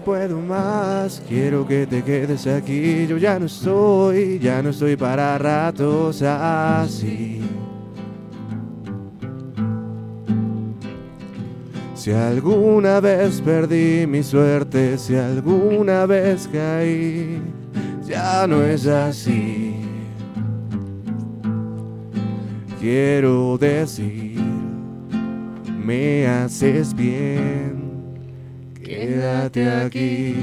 Puedo más, quiero que te quedes aquí, yo ya no estoy, ya no estoy para ratos así. Si alguna vez perdí mi suerte, si alguna vez caí, ya no es así. Quiero decir, me haces bien Quédate aquí.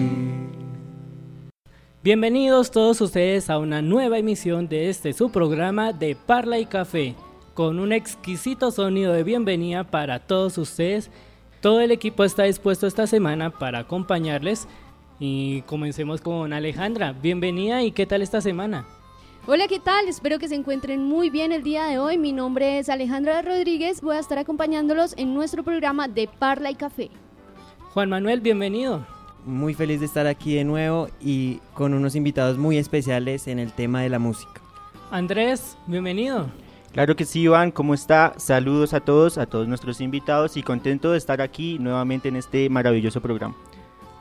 Bienvenidos todos ustedes a una nueva emisión de este su programa de Parla y Café, con un exquisito sonido de bienvenida para todos ustedes. Todo el equipo está dispuesto esta semana para acompañarles y comencemos con Alejandra. Bienvenida y qué tal esta semana. Hola, ¿qué tal? Espero que se encuentren muy bien el día de hoy. Mi nombre es Alejandra Rodríguez. Voy a estar acompañándolos en nuestro programa de Parla y Café. Juan Manuel, bienvenido. Muy feliz de estar aquí de nuevo y con unos invitados muy especiales en el tema de la música. Andrés, bienvenido. Claro que sí, Iván, ¿cómo está? Saludos a todos, a todos nuestros invitados y contento de estar aquí nuevamente en este maravilloso programa.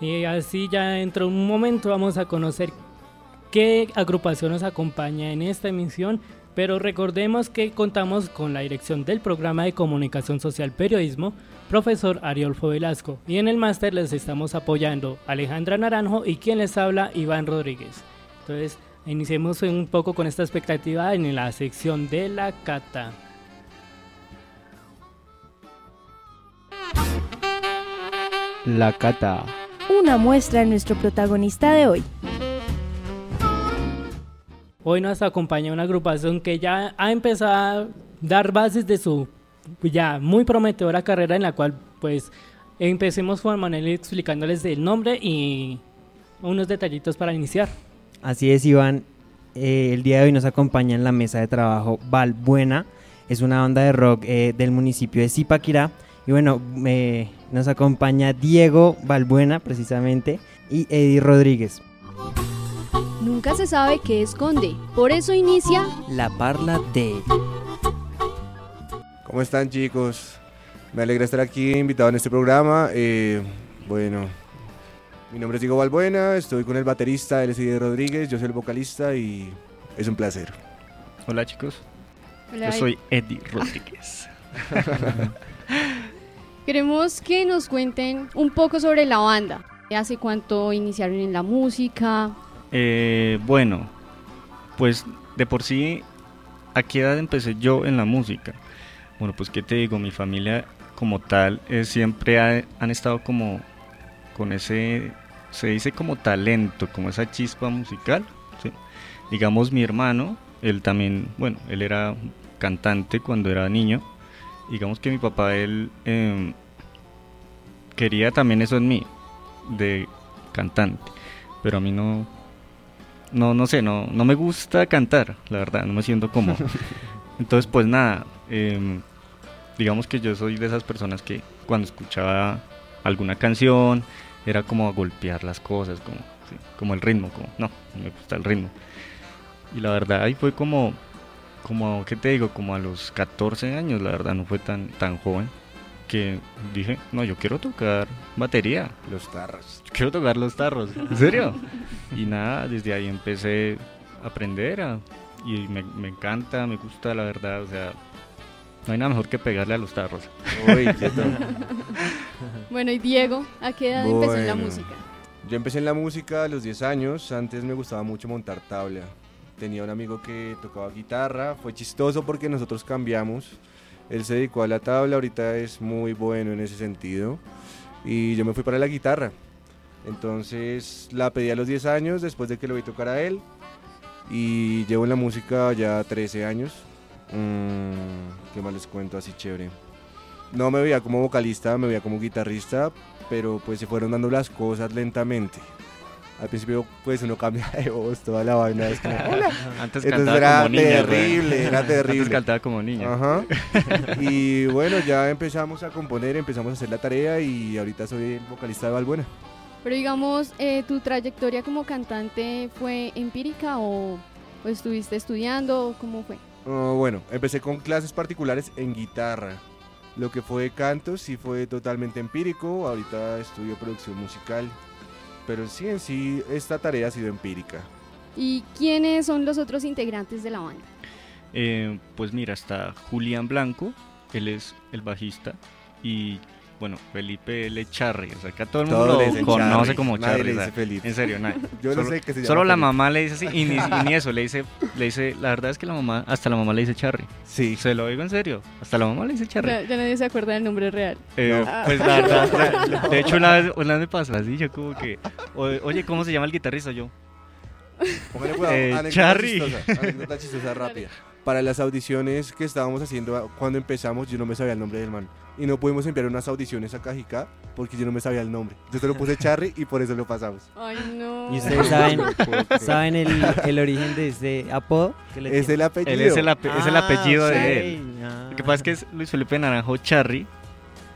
Y así ya dentro de un momento vamos a conocer qué agrupación nos acompaña en esta emisión, pero recordemos que contamos con la dirección del programa de comunicación social periodismo, profesor Ariolfo Velasco. Y en el máster les estamos apoyando Alejandra Naranjo y quien les habla Iván Rodríguez. Entonces, iniciemos un poco con esta expectativa en la sección de la cata. La cata. Una muestra de nuestro protagonista de hoy. Hoy nos acompaña una agrupación que ya ha empezado a dar bases de su ya muy prometedora carrera en la cual pues empecemos Juan Manuel explicándoles el nombre y unos detallitos para iniciar. Así es Iván, eh, el día de hoy nos acompaña en la mesa de trabajo Valbuena, es una banda de rock eh, del municipio de Zipaquirá y bueno, nos acompaña Diego Valbuena precisamente y Eddie Rodríguez. Nunca se sabe qué esconde, por eso inicia La Parla de... ¿Cómo están chicos? Me alegra estar aquí invitado en este programa. Eh, bueno, mi nombre es Diego Balbuena, estoy con el baterista LCD Rodríguez, yo soy el vocalista y es un placer. Hola chicos, yo soy Eddie Rodríguez. Queremos que nos cuenten un poco sobre la banda. ¿Hace cuánto iniciaron en la música? Eh, bueno, pues de por sí, ¿a qué edad empecé yo en la música? Bueno, pues qué te digo, mi familia como tal eh, siempre han estado como con ese, se dice como talento, como esa chispa musical. Digamos mi hermano, él también, bueno, él era cantante cuando era niño. Digamos que mi papá, él em, quería también eso en mí, de cantante. Pero a mí no, no, no sé, no, no me gusta cantar, la verdad, no me siento como... Entonces, pues nada, Em, digamos que yo soy de esas personas que cuando escuchaba alguna canción era como a golpear las cosas, como, como el ritmo, como no, me gusta el ritmo. Y la verdad ahí fue como, como, ¿qué te digo? Como a los 14 años, la verdad no fue tan, tan joven, que dije, no, yo quiero tocar batería. Los tarros. Quiero tocar los tarros, ¿en serio? y nada, desde ahí empecé a aprender y me, me encanta, me gusta la verdad, o sea, no hay nada mejor que pegarle a los tarros. Uy, bueno, y Diego, ¿a qué edad empezó en la música? Yo empecé en la música a los 10 años. Antes me gustaba mucho montar tabla. Tenía un amigo que tocaba guitarra. Fue chistoso porque nosotros cambiamos. Él se dedicó a la tabla, ahorita es muy bueno en ese sentido. Y yo me fui para la guitarra. Entonces la pedí a los 10 años después de que lo vi tocar a él. Y llevo en la música ya 13 años. Mm, ¿Qué más les cuento así chévere? no me veía como vocalista, me veía como guitarrista, pero pues se fueron dando las cosas lentamente. Al principio pues uno cambia de voz, toda la vaina es como, hola. Antes Entonces cantaba era como niña. terrible, era Antes terrible. cantaba como niña. Ajá. Y bueno, ya empezamos a componer, empezamos a hacer la tarea y ahorita soy el vocalista de Valbuena. Pero digamos, eh, ¿tu trayectoria como cantante fue empírica o, o estuviste estudiando? ¿Cómo fue? Ah, bueno, empecé con clases particulares en guitarra. Lo que fue canto sí fue totalmente empírico. Ahorita estudio producción musical. Pero sí, en sí, esta tarea ha sido empírica. ¿Y quiénes son los otros integrantes de la banda? Eh, pues mira, está Julián Blanco, él es el bajista, y bueno, Felipe L. Charri, o sea, que a todo el mundo lo conoce Charry, como nadie Charri. le o sea, dice Felipe. en serio, nadie. Yo no solo, sé qué se llama solo la mamá le dice así, y ni, y ni eso, le dice, le dice, la verdad es que la mamá, hasta la mamá le dice Charry. Sí. Se lo digo en serio, hasta la mamá le dice Charry. Ya, ya nadie se acuerda del nombre real. Eh, No. Pues la verdad, de hecho una vez, una vez me pasó así, yo como que, oye, ¿cómo se llama el guitarrista? Yo, Póngale cuidado, Eh, anécdota Charry. chistosa, anécdota chistosa rápida. Para las audiciones que estábamos haciendo cuando empezamos, yo no me sabía el nombre del man. Y no pudimos enviar unas audiciones a Cajicá porque yo no me sabía el nombre. Yo te lo puse Charry y por eso lo pasamos. Ay, no. ¿Y ustedes saben, saben el, el origen de ese apodo? que le Es el apellido. él es el, ape- es el Ah, apellido de él. Ah. Lo que pasa es que es Luis Felipe Naranjo Charry,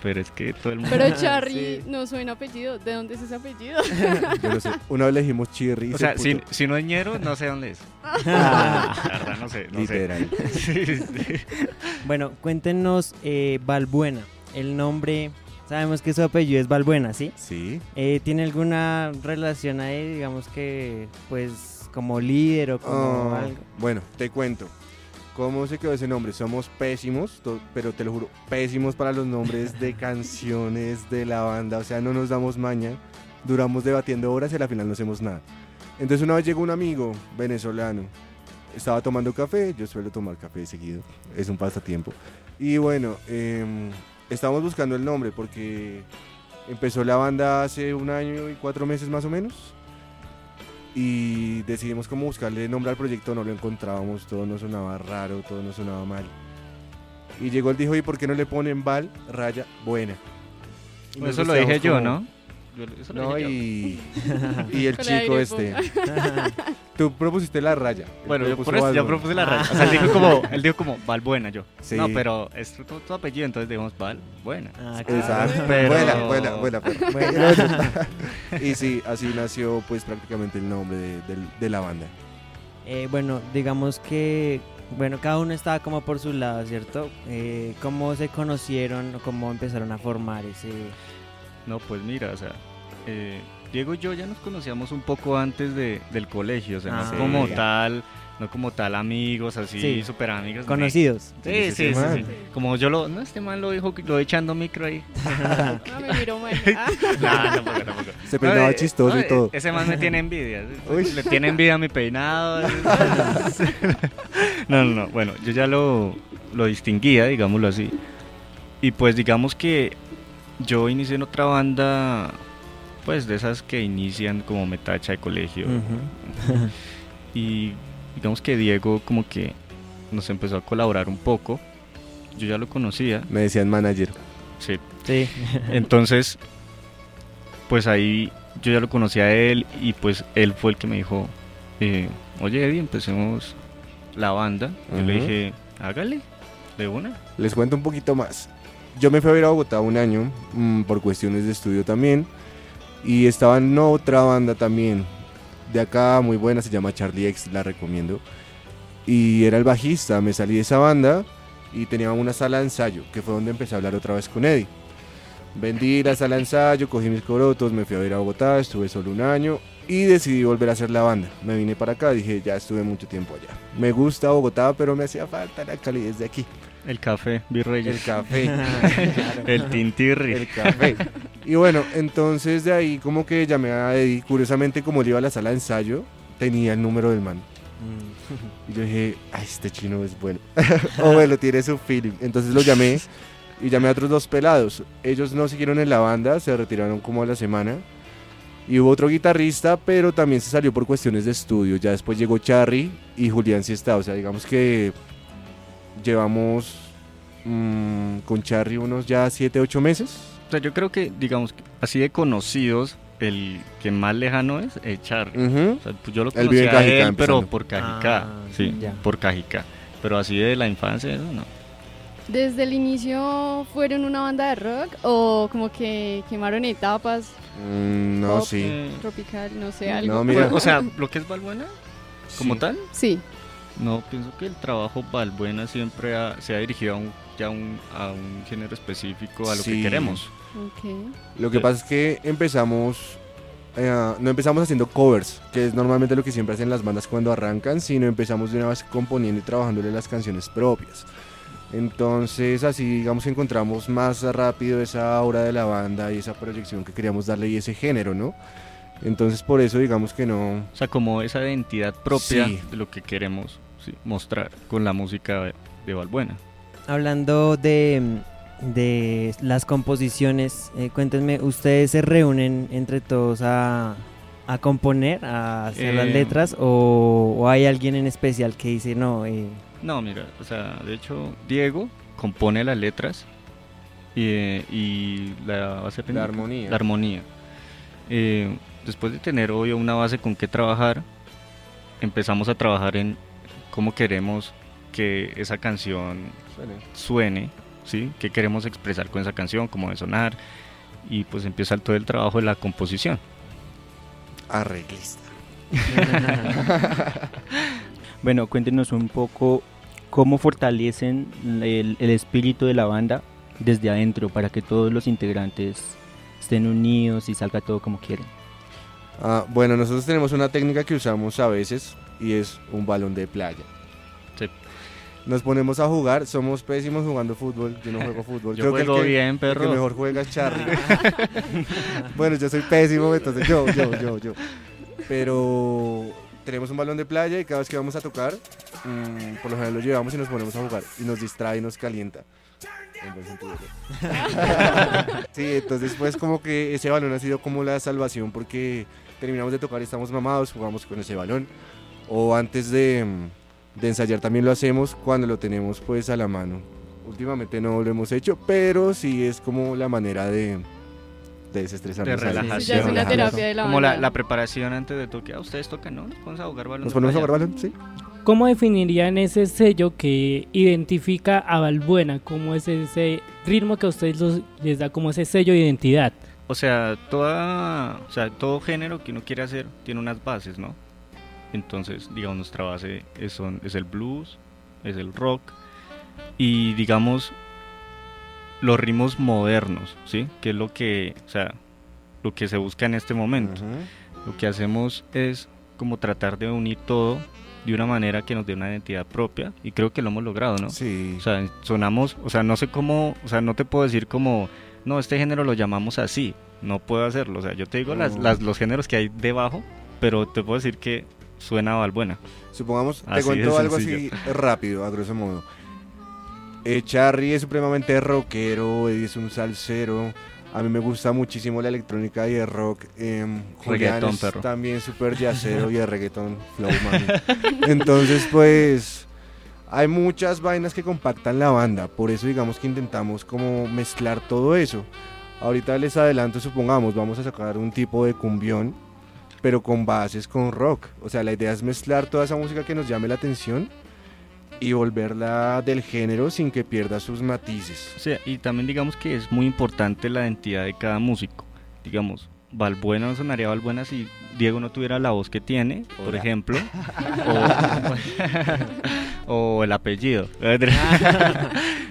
pero es que todo el mundo... Pero Charry Sí. no suena apellido. ¿De dónde es ese apellido? Yo no sé. Una vez le dijimos Chirri. O se sea, si, si no es ñero, no sé dónde es. Ah. La verdad, no sé. No Literal. sé. Sí, sí. Bueno, cuéntenos, eh, Valbuena, el nombre, sabemos que su apellido es Valbuena, ¿sí? Sí. Eh, ¿Tiene alguna relación ahí, digamos que, pues, como líder o como Ah, algo? bueno, te cuento. ¿Cómo se quedó ese nombre? Somos pésimos, pero te lo juro, pésimos para los nombres de canciones de la banda. O sea, no nos damos maña. Duramos debatiendo horas y al final no hacemos nada. Entonces una vez llegó un amigo venezolano. Estaba tomando café, yo suelo tomar café seguido, es un pasatiempo. Y bueno, em, estábamos buscando el nombre porque empezó la banda hace un año y cuatro meses más o menos y decidimos cómo buscarle nombre al proyecto, no lo encontrábamos, todo nos sonaba raro, todo nos sonaba mal. Y llegó el dijo, ¿y por qué no le ponen Val, raya, buena? Eso lo dije yo, como- ¿no? Yo- eso lo No, y, y el Con chico este. Tú propusiste la raya. Bueno, yo, por eso, yo Valbuena. propuse la raya. O sea, él dijo como, él dijo como Valbuena, yo. Sí. No, pero es tu, tu apellido, entonces digamos Valbuena. Ah, Exacto. Pero- Buena, buena, buena. y sí, así nació pues prácticamente el nombre de la banda. Eh, bueno, digamos que, bueno, cada uno estaba como por su lado, ¿cierto? Eh, ¿Cómo se conocieron o cómo empezaron a formar ese...? No, pues mira, o sea, eh, Diego y yo ya nos conocíamos un poco antes de, del colegio, o sea, Ah, no como sí. tal, no como tal amigos, así, Sí. súper amigos. Conocidos. Sí, sí, sí, sí. Como yo lo, no, este man lo dijo, lo echando micro ahí. No, me miró mal. Ah. No, tampoco, tampoco. Se peinaba No, eh, chistoso no, y todo. eh, Ese man me tiene envidia. Uy. Le tiene envidia a mi peinado. no, no, no. Bueno, yo ya lo, lo distinguía, digámoslo así. Y pues digamos que yo inicié en otra banda, pues de esas que inician como metacha de colegio. Y digamos que Diego como que nos empezó a colaborar un poco. Yo ya lo conocía. Me decían manager. Sí, Sí. entonces, pues ahí yo ya lo conocía a él y pues él fue el que me dijo, eh, oye Eddie, empecemos la banda. Yo le dije, hágale, de una. Les cuento un poquito más. Yo me fui a ver a Bogotá un año mm, por cuestiones de estudio también. Y estaba en otra banda también. De acá, muy buena, se llama Charlie X, la recomiendo. Y era el bajista, me salí de esa banda y tenía una sala de ensayo, que fue donde empecé a hablar otra vez con Eddie. Vendí la sala de ensayo, cogí mis corotos, me fui a ver a Bogotá, estuve solo un año y decidí volver a hacer la banda. Me vine para acá, dije, ya estuve mucho tiempo allá. Me gusta Bogotá, pero me hacía falta la calidez de aquí. El café, El Virreyes. café. El, tintirri. el café. Y bueno, entonces de ahí como que llamé a Eddie. Curiosamente, como él iba a la sala de ensayo, tenía el número del man. Mm. Y yo dije, ay, este chino es bueno. o bueno, tiene su feeling. Entonces lo llamé y llamé a otros dos pelados. Ellos no siguieron en la banda, se retiraron como a la semana. Y hubo otro guitarrista, pero también se salió por cuestiones de estudio. Ya después llegó Charry y Julián sí está. O sea, digamos que llevamos mm, con Charry unos ya 7, 8 meses. O sea, yo creo que, digamos, así de conocidos, el que más lejano es el Charry. Ujú. O sea, pues yo lo Él vive en conocía a él, pero por Cajicá, Ah, sí, ya. por Cajicá. Pero así de la infancia, eso no. ¿Desde el inicio fueron una banda de rock o como que quemaron etapas Mm, no, Pop. sí. Eh, tropical, no sé, algo? No, mira. o sea, lo que es Valbuena, como Sí. tal, Sí. no, pienso que el trabajo Valbuena siempre ha- se ha dirigido a un, ya a un, a un género específico, a lo Sí. que queremos. Ok. Lo que pasa es que empezamos, eh, no empezamos haciendo covers, que es normalmente lo que siempre hacen las bandas cuando arrancan, sino empezamos de una vez componiendo y trabajándole las canciones propias. Entonces así digamos que encontramos más rápido esa aura de la banda y esa proyección que queríamos darle y ese género, ¿no? Entonces por eso digamos que no... O sea, como esa identidad propia Sí. de lo que queremos sí, mostrar con la música de, Valbuena. Hablando de, de las composiciones, eh, cuéntenme, ¿ustedes se reúnen entre todos a, a componer, a hacer las Eh, letras o, o hay alguien en especial que dice, no, eh, No, mira, o sea, de hecho, Diego compone las letras y, eh, y la base La armonía. La armonía. Eh, después de tener, obvio, una base con qué trabajar, empezamos a trabajar en cómo queremos que esa canción suene, ¿sí? ¿Qué queremos expresar con esa canción? ¿Cómo debe sonar? Y pues empieza todo el trabajo de la composición. Arreglista. Bueno, cuéntenos un poco cómo fortalecen el, el espíritu de la banda desde adentro para que todos los integrantes estén unidos y salga todo como quieren. Ah, bueno, nosotros tenemos una técnica que usamos a veces y es un balón de playa. Sí. Nos ponemos a jugar, somos pésimos jugando fútbol, yo no juego fútbol. Yo Creo que el juego que- bien, el que perro. mejor juega es Charlie. bueno, yo soy pésimo, entonces yo, yo, yo, yo. Pero tenemos un balón de playa y cada vez que vamos a tocar, mm, por lo general lo llevamos y nos ponemos a jugar y nos distrae y nos calienta. En buen sentido, ¿no? sí, entonces pues como que ese balón ha sido como la salvación porque terminamos de tocar y estamos mamados, jugamos con ese balón. O antes de, mm, de ensayar también lo hacemos cuando lo tenemos pues a la mano. Últimamente no lo hemos hecho, pero sí es como la manera de, de desestresarnos. De relajación. Sí, ya es una Relajarnos. terapia de la Como la, la preparación antes de toque. Ah, ustedes tocan, ¿no? Nos ponemos a jugar balón. ¿Nos ponemos a jugar balón? Sí. ¿Cómo definirían ese sello que identifica a Valbuena? ¿Cómo es ese ritmo que a ustedes los- les da como ese sello de identidad? O sea, toda, o sea, todo género que uno quiere hacer tiene unas bases, ¿no? Entonces, digamos, nuestra base es, son- es el blues, es el rock y, digamos, los ritmos modernos, ¿sí? Que es lo que, o sea, lo que se busca en este momento. Ujú. Lo que hacemos es como tratar de unir todo de una manera que nos dé una identidad propia y creo que lo hemos logrado, ¿no? Sí. O sea, sonamos, o sea, no sé cómo, o sea, no te puedo decir como, no, este género lo llamamos así, no puedo hacerlo, o sea, yo te digo las, No. las- los géneros que hay debajo, pero te puedo decir que suena a Valbuena. Supongamos, te Así cuento algo así rápido, a grosso modo. Eh, Charry es supremamente rockero, Eddie es un salsero. A mí me gusta muchísimo la electrónica y el rock. Julián Reggaetón, es perro. también súper jazzero y el reggaetón flow. Entonces, pues, hay muchas vainas que compactan la banda. Por eso, digamos que intentamos como mezclar todo eso. Ahorita les adelanto, supongamos, vamos a sacar un tipo de cumbión, pero con bases con rock. O sea, la idea es mezclar toda esa música que nos llame la atención y volverla del género sin que pierda sus matices. O sea, y también digamos que es muy importante la identidad de cada músico. Digamos, Valbuena no sonaría Valbuena si Diego no tuviera la voz que tiene, por Hola. ejemplo, o, o el apellido.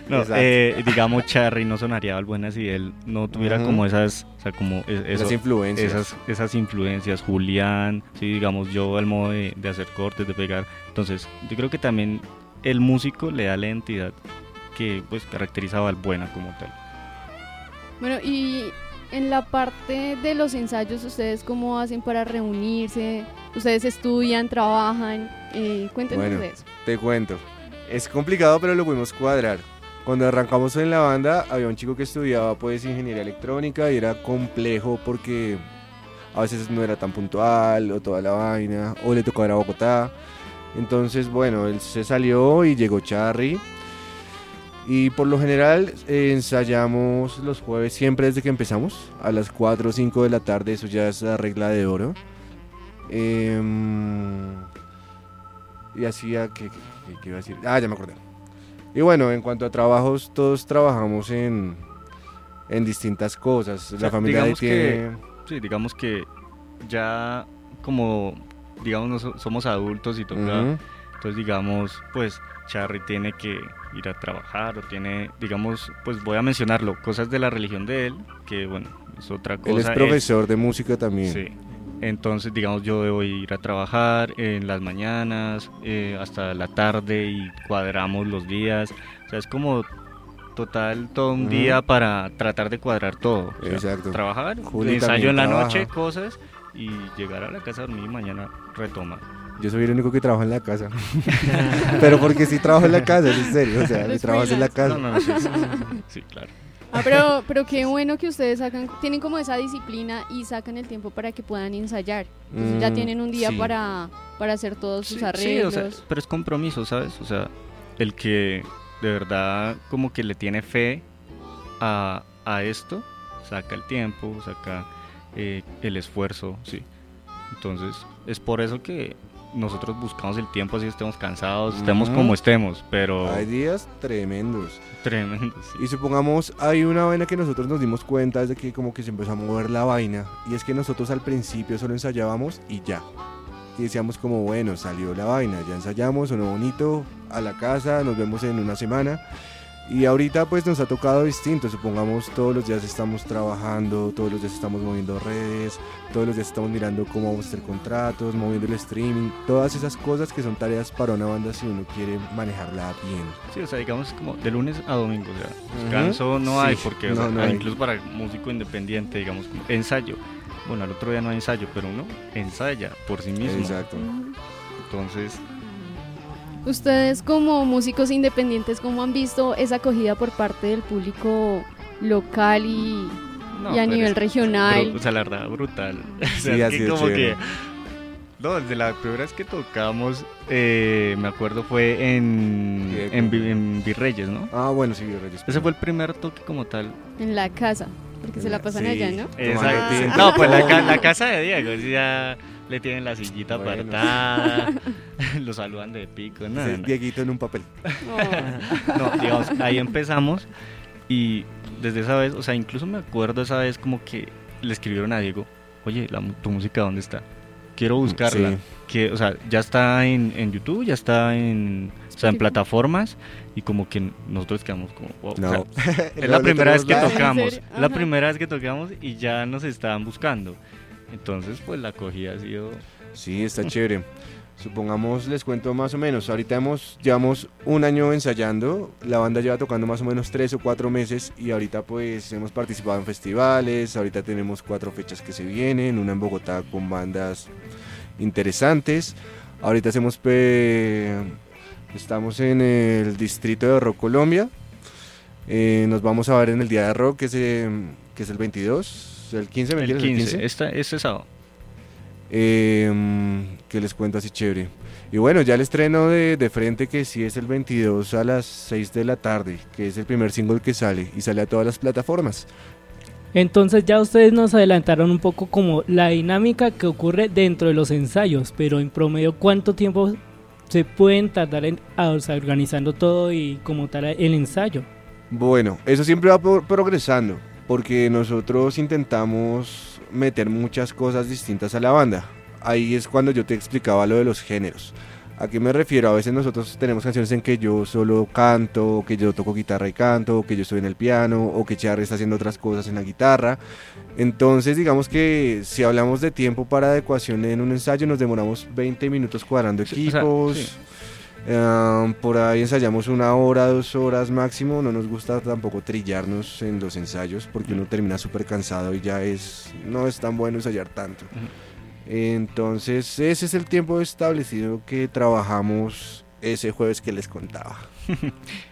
no, eh, digamos, Charry no sonaría Valbuena si él no tuviera Ujú. como esas, o sea, como e- Esas eso- influencias. esas, esas influencias, Julián, sí, digamos yo, el modo de, de hacer cortes, de pegar. Entonces, yo creo que también el músico le da la identidad que pues caracteriza a Valbuena como tal. Bueno, y en la parte de los ensayos, ¿ustedes cómo hacen para reunirse? ¿Ustedes estudian, trabajan? Eh, cuéntenos Bueno. de eso. Te cuento. Es complicado, pero lo pudimos cuadrar. Cuando arrancamos en la banda, había un chico que estudiaba pues ingeniería electrónica y era complejo porque a veces no era tan puntual o toda la vaina, o le tocaba ir a Bogotá. Entonces, bueno, él se salió y llegó Charry. Y por lo general eh, ensayamos los jueves siempre desde que empezamos, a las 4 o 5 de la tarde, eso ya es la regla de oro. Em, y así, ¿a ¿qué, qué- qué iba a decir? Ah, ya me acordé. Y bueno, en cuanto a trabajos, todos trabajamos en, en distintas cosas. La sea, familia digamos tiene... que- Sí, digamos que ya como, digamos, no so- somos adultos y toca, Ujú. entonces digamos, pues Charry tiene que ir a trabajar o tiene, digamos, pues voy a mencionarlo, cosas de la religión de él, que bueno, es otra cosa. Él es profesor de música también. Sí. Entonces, digamos, yo debo ir a trabajar en las mañanas, eh, hasta la tarde y cuadramos los días. O sea, es como total todo un día para tratar de cuadrar todo. O sea, Exacto. Trabajar, Juli ensayo en la trabaja. noche, cosas y llegar a la casa a dormir y mañana retomar. Yo soy el único que trabaja en la casa. Pero porque sí trabajo en la casa, es en serio. O sea, mi trabajo es en la casa. No, no, no, sí, sí, sí, claro. Ah, pero, pero qué bueno que ustedes sacan, tienen como esa disciplina y sacan el tiempo para que puedan ensayar. Entonces ya Mm, tienen un día sí. para, para hacer todos sus arreglos. o sea, pero es compromiso, ¿sabes? O sea, el que de verdad como que le tiene fe a, a esto, saca el tiempo, saca eh, el esfuerzo, sí. Entonces, es por eso que nosotros buscamos el tiempo así estemos cansados, estemos como estemos, pero Hay días tremendos. tremendo, sí. Y supongamos, hay una vaina que nosotros nos dimos cuenta desde que como que se empezó a mover la vaina. Y es que nosotros al principio solo ensayábamos y ya. Y decíamos como, bueno, salió la vaina, ya ensayamos, sonó bonito, a la casa, nos vemos en una semana. Y ahorita pues nos ha tocado distinto, supongamos todos los días estamos trabajando, todos los días estamos moviendo redes, todos los días estamos mirando cómo vamos a hacer contratos, moviendo el streaming, todas esas cosas que son tareas para una banda si uno quiere manejarla bien. Sí, o sea, digamos como de lunes a domingo, o sea, descanso no hay porque, o no, sea, no hay. incluso para músico independiente, digamos, como ensayo. Bueno, al otro día no hay ensayo, pero uno ensaya por sí mismo. Exacto. Entonces, Ustedes como músicos independientes, ¿cómo han visto esa acogida por parte del público local y, no, y a pero nivel es- regional? pero, o sea, la verdad, brutal. O sea, Sí, es así que es como chévere. que... No, desde la primera vez que tocamos, eh, me acuerdo fue en, en, Vi- en Virreyes, ¿no? Ah, bueno, sí, Reyes. Ese fue el primer toque como tal. En la casa, porque se la pasan Sí. allá, ¿no? Tinto. No, pues la, la casa de Diego, sí, ya le tienen la sillita Bueno. apartada, lo saludan de pico, no, es no. Dieguito en un papel. Oh. No, digamos, ahí empezamos y desde esa vez, o sea, incluso me acuerdo esa vez como que le escribieron a Diego, oye, la tu música dónde está? Quiero buscarla. Sí. Que, o sea, ya está en, en YouTube, ya está en, o sea, en plataformas y como que nosotros quedamos como, wow, o No. sea, es No la primera vez que tocamos, la primera vez que tocamos y ya nos estaban buscando. Entonces, pues la acogida ha sido Sí, está chévere. Supongamos, les cuento más o menos. Ahorita hemos, llevamos un año ensayando. La banda lleva tocando más o menos tres o cuatro meses. Y ahorita, pues, hemos participado en festivales. Ahorita tenemos cuatro fechas que se vienen. Una en Bogotá con bandas interesantes. Ahorita hacemos. Estamos en el distrito de Rock Colombia. Eh, nos vamos a ver en el Día de Rock, que es, eh, que es el 22. El 15, ¿me el entiendes? 15, esta, este sábado. Eh, que les cuento así chévere. Y bueno, ya el estreno de, de frente que sí es el 22 a las 6 de la tarde, que es el primer single que sale y sale a todas las plataformas. Entonces ya ustedes nos adelantaron un poco como la dinámica que ocurre dentro de los ensayos, pero en promedio cuánto tiempo se pueden tardar en o sea, organizando todo y como tal el ensayo. Bueno, eso siempre va por- progresando, porque nosotros intentamos meter muchas cosas distintas a la banda. Ahí es cuando yo te explicaba lo de los géneros. ¿A qué me refiero? A veces nosotros tenemos canciones en que yo solo canto, o que yo toco guitarra y canto, o que yo estoy en el piano, o que Charry está haciendo otras cosas en la guitarra. Entonces, digamos que si hablamos de tiempo para adecuación en un ensayo, nos demoramos 20 minutos cuadrando Sí, o sea, equipos. sí. Ehm, por ahí ensayamos una hora, dos horas máximo. No nos gusta tampoco trillarnos en los ensayos porque uno termina súper cansado y ya es no es tan bueno ensayar tanto. Entonces ese es el tiempo establecido que trabajamos ese jueves que les contaba.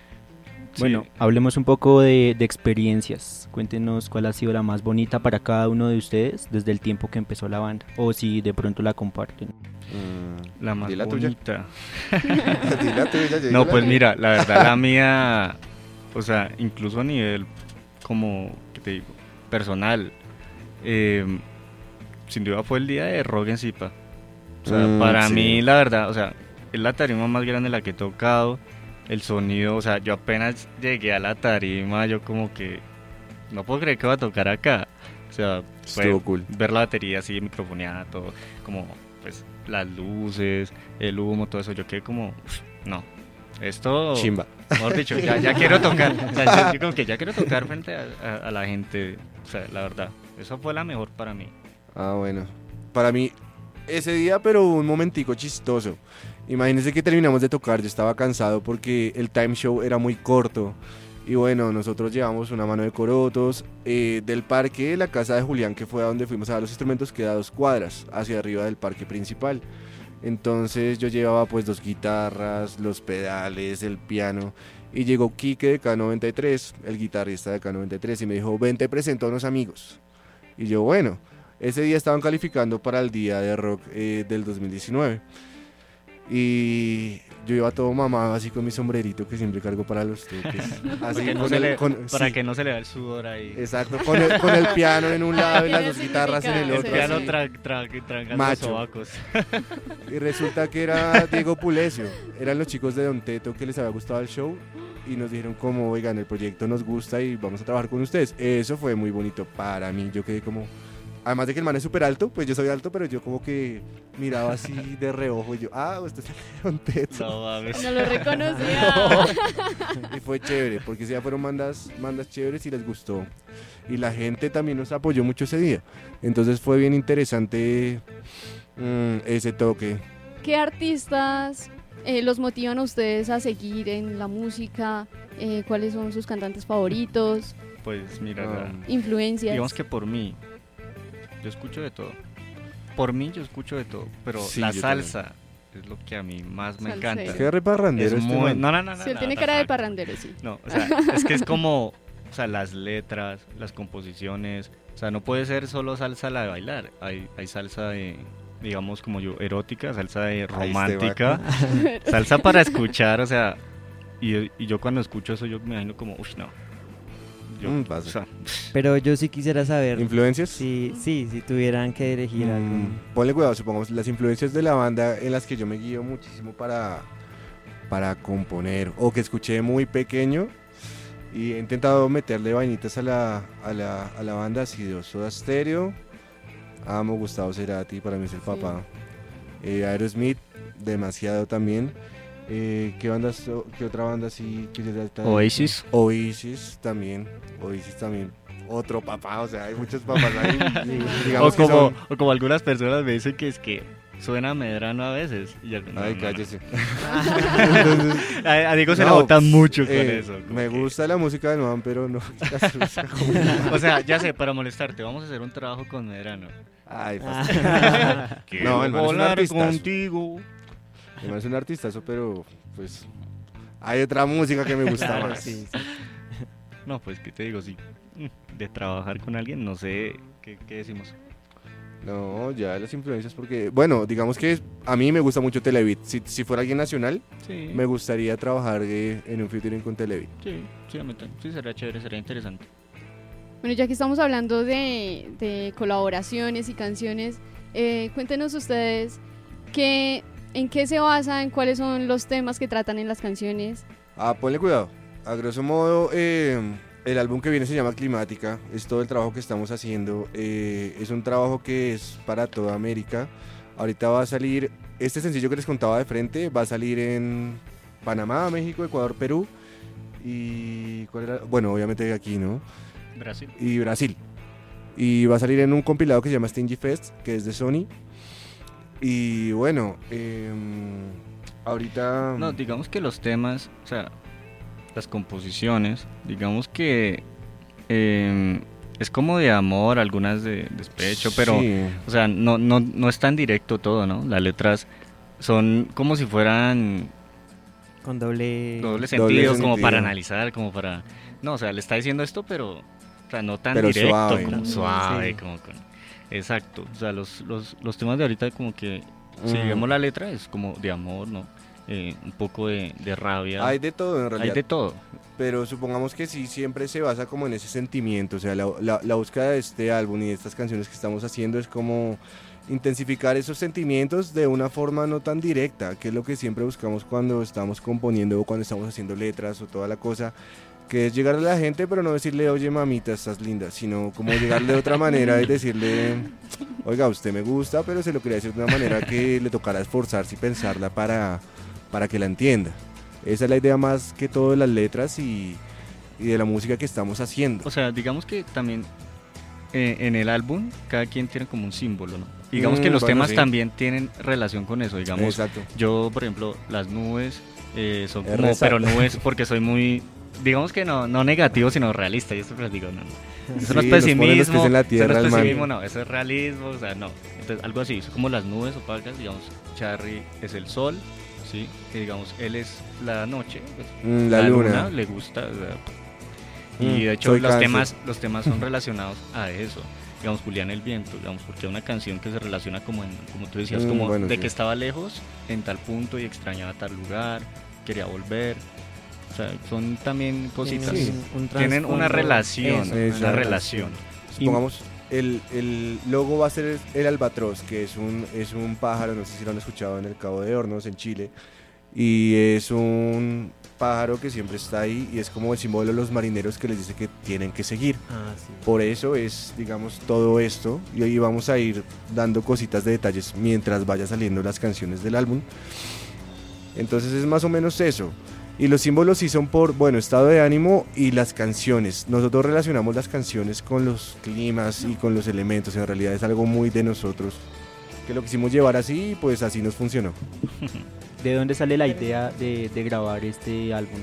Bueno, hablemos un poco de, de experiencias. Cuéntenos cuál ha sido la más bonita para cada uno de ustedes desde el tiempo que empezó la banda. O si de pronto la comparten. Mm, La más ¿y la tuya? bonita. ¿A ti la tuya, No, pues mira, la verdad la mía o sea, incluso a nivel como, ¿qué te digo? Personal. eh, sin duda fue el día de rock en Zipa. O sea, Mm, para sí. mí, la verdad, o sea, es la tarima más grande en la que he tocado. El sonido, o sea, yo apenas llegué a la tarima, yo como que no puedo creer que va a tocar acá. O sea, fue cool. ver la batería así microfoneada, todo, como pues las luces, el humo, todo eso. Yo quedé como, "Uf, no, esto, Chimba. mejor dicho, ya, ya quiero tocar. O sea, yo, yo como que ya quiero tocar frente a, a- a la gente. O sea, la verdad, eso fue la mejor para mí. Ah, bueno. Para mí, ese día, pero un momentico chistoso. Imagínense que terminamos de tocar, yo estaba cansado porque el time show era muy corto. Y bueno, nosotros llevamos una mano de corotos. eh, del parque de la casa de Julián, que fue a donde fuimos a ver los instrumentos, queda a dos cuadras, hacia arriba del parque principal. Entonces yo llevaba pues dos guitarras, los pedales, el piano. Y llegó Kike de K93, el guitarrista de K93, y me dijo, ven, te presento a unos amigos. Y yo, bueno, ese día estaban calificando para el día de rock eh, del 2019. Y yo iba todo mamado así con mi sombrerito que siempre cargo para los toques. Así Para que no con se el- le- con- para sí, que no se le vea el sudor ahí. Exacto, con el, con el piano en un lado y las dos guitarras en el El otro. sí, piano tra, tra, sobacos. Y resulta que era Diego Pulecio. Eran los chicos de Don Teto que les había gustado el show y nos dijeron como, oigan, el proyecto nos gusta y vamos a trabajar con ustedes. Eso fue muy bonito para mí. Yo quedé como... Además de que el man es súper alto, pues yo soy alto, pero yo como que miraba así de reojo y yo, ah, usted es Don Teto. No mames. No lo reconocía. Y fue chévere, porque ya fueron mandas, mandas chéveres y les gustó. Y la gente también nos apoyó mucho ese día. Entonces fue bien interesante mm, ese toque. ¿Qué artistas eh, los motivan a ustedes a seguir en la música? Eh, ¿Cuáles son sus cantantes favoritos? Pues mira, Ah. ¿Influencias? digamos que por mí, yo escucho de todo. Por mí yo escucho de todo, pero Sí, la salsa es lo que a mí más me Salsero. encanta. Qué reparrandero Es este muy... No, no, no, no. Sí, él no, tiene no, cara de parrandero, sí. No, o sea, es que es como, o sea, las letras, las composiciones, o sea, no puede ser solo salsa la de bailar, hay, hay salsa de, digamos como yo, erótica, salsa de romántica, salsa para escuchar, o sea, y, y yo cuando escucho eso yo me imagino como, uff, no. Yo, Mm, o pasa. sea, Pero yo sí quisiera saber ¿Influencias? si, sí, si tuvieran que elegir Mm, algún... ponle cuidado, supongamos, las influencias de la banda en las que yo me guío muchísimo para, para componer o que escuché muy pequeño y he intentado meterle vainitas a la, a la, a la banda, así de Soda Stereo, amo Gustavo Cerati, para mí es el Sí. papá, Eh, Aerosmith, demasiado también. Eh, ¿qué, bandas, ¿Qué otra banda está- Oasis. Oasis también, Oasis también. Otro papá, o sea, hay muchos papás ahí. O como, son- o como algunas personas me dicen que es que suena medrano a veces. Y no, Ay, no, no. cállese. Entonces, A, a Diego se le no, bota mucho con eh, eso. Me que- gusta la música del man, pero no. la O sea, ya sé, para molestarte, vamos a hacer un trabajo con Medrano. Ay. Quiero No, el man es un volar contigo. Man es un artistazo, pero pues hay otra música que me gusta Claro, más. sí, sí. No, pues, ¿qué te digo? Sí, mm, de trabajar con alguien, no sé qué, qué decimos. No, ya las influencias porque, bueno, digamos que a mí me gusta mucho Televit. Si, si fuera alguien nacional, Sí, me gustaría trabajar eh, en un featuring con Televit. sí, sí, a mí sí, será chévere, será interesante. Bueno, ya que estamos hablando de, de colaboraciones y canciones, eh, cuéntenos ustedes qué, en qué se basan, cuáles son los temas que tratan en las canciones. Ah, ponle cuidado. A grosso modo, eh, el álbum que viene se llama Climática. Es todo el trabajo que estamos haciendo. eh, es un trabajo que es para toda América. Ahorita va a salir, este sencillo que les contaba de frente, va a salir en Panamá, México, Ecuador, Perú. Y, ¿cuál era? Bueno, obviamente aquí, ¿no? Brasil. y Brasil. Y va a salir en un compilado que se llama Stingy Fest, que es de Sony. Y bueno, em, ahorita... No, digamos que los temas, o sea, las composiciones, digamos que eh, es como de amor, algunas de despecho, pero, Sí. o sea, no, no, no es tan directo todo, ¿no? Las letras son como si fueran Con doble... doble sentido, como sentido. para analizar, como para... No, o sea, le está diciendo esto, pero o sea, no tan Pero directo, suave, como ¿no? suave, Sí. como con... Exacto, o sea, los, los, los temas de ahorita como que, si vemos la letra, es como de amor, ¿no? Eh, un poco de, de rabia. Hay de todo en realidad. Hay de todo. pero supongamos que sí, siempre se basa como en ese sentimiento, o sea, la, la- la búsqueda de este álbum y de estas canciones que estamos haciendo es como intensificar esos sentimientos de una forma no tan directa, que es lo que siempre buscamos cuando estamos componiendo o cuando estamos haciendo letras o toda la cosa, que es llegarle a la gente, pero no decirle, oye mamita, estás linda, sino como llegarle de otra manera y decirle, oiga, usted me gusta, pero se lo quería decir de una manera que le tocara esforzarse y pensarla para, para que la entienda. Esa es la idea más que todo de las letras y, y de la música que estamos haciendo. O sea, digamos que también eh, en el álbum cada quien tiene como un símbolo, ¿no? Digamos que Mm, los bueno, temas sí. también tienen relación con eso, digamos. Exacto. Yo, por ejemplo, las nubes eh, son como, pero nubes porque soy muy, digamos que no, no negativo, sino realista. Y esto les digo, no, no. Eso no Sí, es los pies pesimismo, en la eso tierra, no es pesimismo, no, eso es realismo, o sea, no. Entonces, algo así, es como las nubes opacas, digamos, Charry es el sol, ¿sí? Y digamos, él es la noche, pues, Mm, la luna. le gusta, o sea, y Mm, de hecho soy los cáncer. temas, los temas son relacionados a eso. Digamos, Julián el Viento, digamos, porque es una canción que se relaciona como en, como tú decías, Mm, como bueno, de sí. que estaba lejos en tal punto y extrañaba tal lugar, quería volver. Sea, son también cositas. Sí. un- Tienen una relación, Eso. una Exacto. relación. Supongamos, el, el logo va a ser el albatros, que es un, es un pájaro, no sé si lo han escuchado en el Cabo de Hornos, en Chile. Y es un pájaro que siempre está ahí y es como el símbolo de los marineros que les dice que tienen que seguir. Ah, sí. Por eso es, digamos, todo esto. Y ahí vamos a ir dando cositas de detalles mientras vaya saliendo las canciones del álbum. Entonces es más o menos eso. Y los símbolos sí son por, bueno, estado de ánimo y las canciones. Nosotros relacionamos las canciones con los climas y con los elementos. En realidad es algo muy de nosotros. Que lo quisimos llevar así y pues así nos funcionó. ¿De dónde sale la idea de, de grabar este álbum?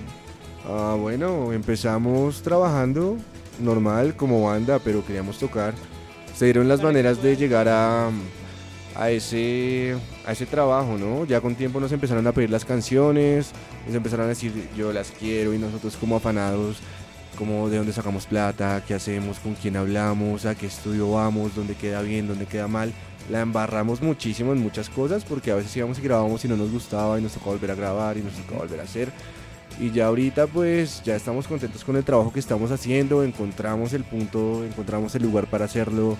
Ah, bueno, empezamos trabajando normal como banda, pero queríamos tocar. Se dieron las maneras de llegar a, a, ese, a ese trabajo, ¿no? Ya con tiempo nos empezaron a pedir las canciones, nos empezaron a decir yo las quiero y nosotros como afanados, como de dónde sacamos plata, qué hacemos, con quién hablamos, a qué estudio vamos, dónde queda bien, dónde queda mal. La embarramos muchísimo en muchas cosas porque a veces íbamos y grabábamos y no nos gustaba y nos tocaba volver a grabar y nos tocaba volver a hacer. Y ya ahorita pues ya estamos contentos con el trabajo que estamos haciendo, encontramos el punto, encontramos el lugar para hacerlo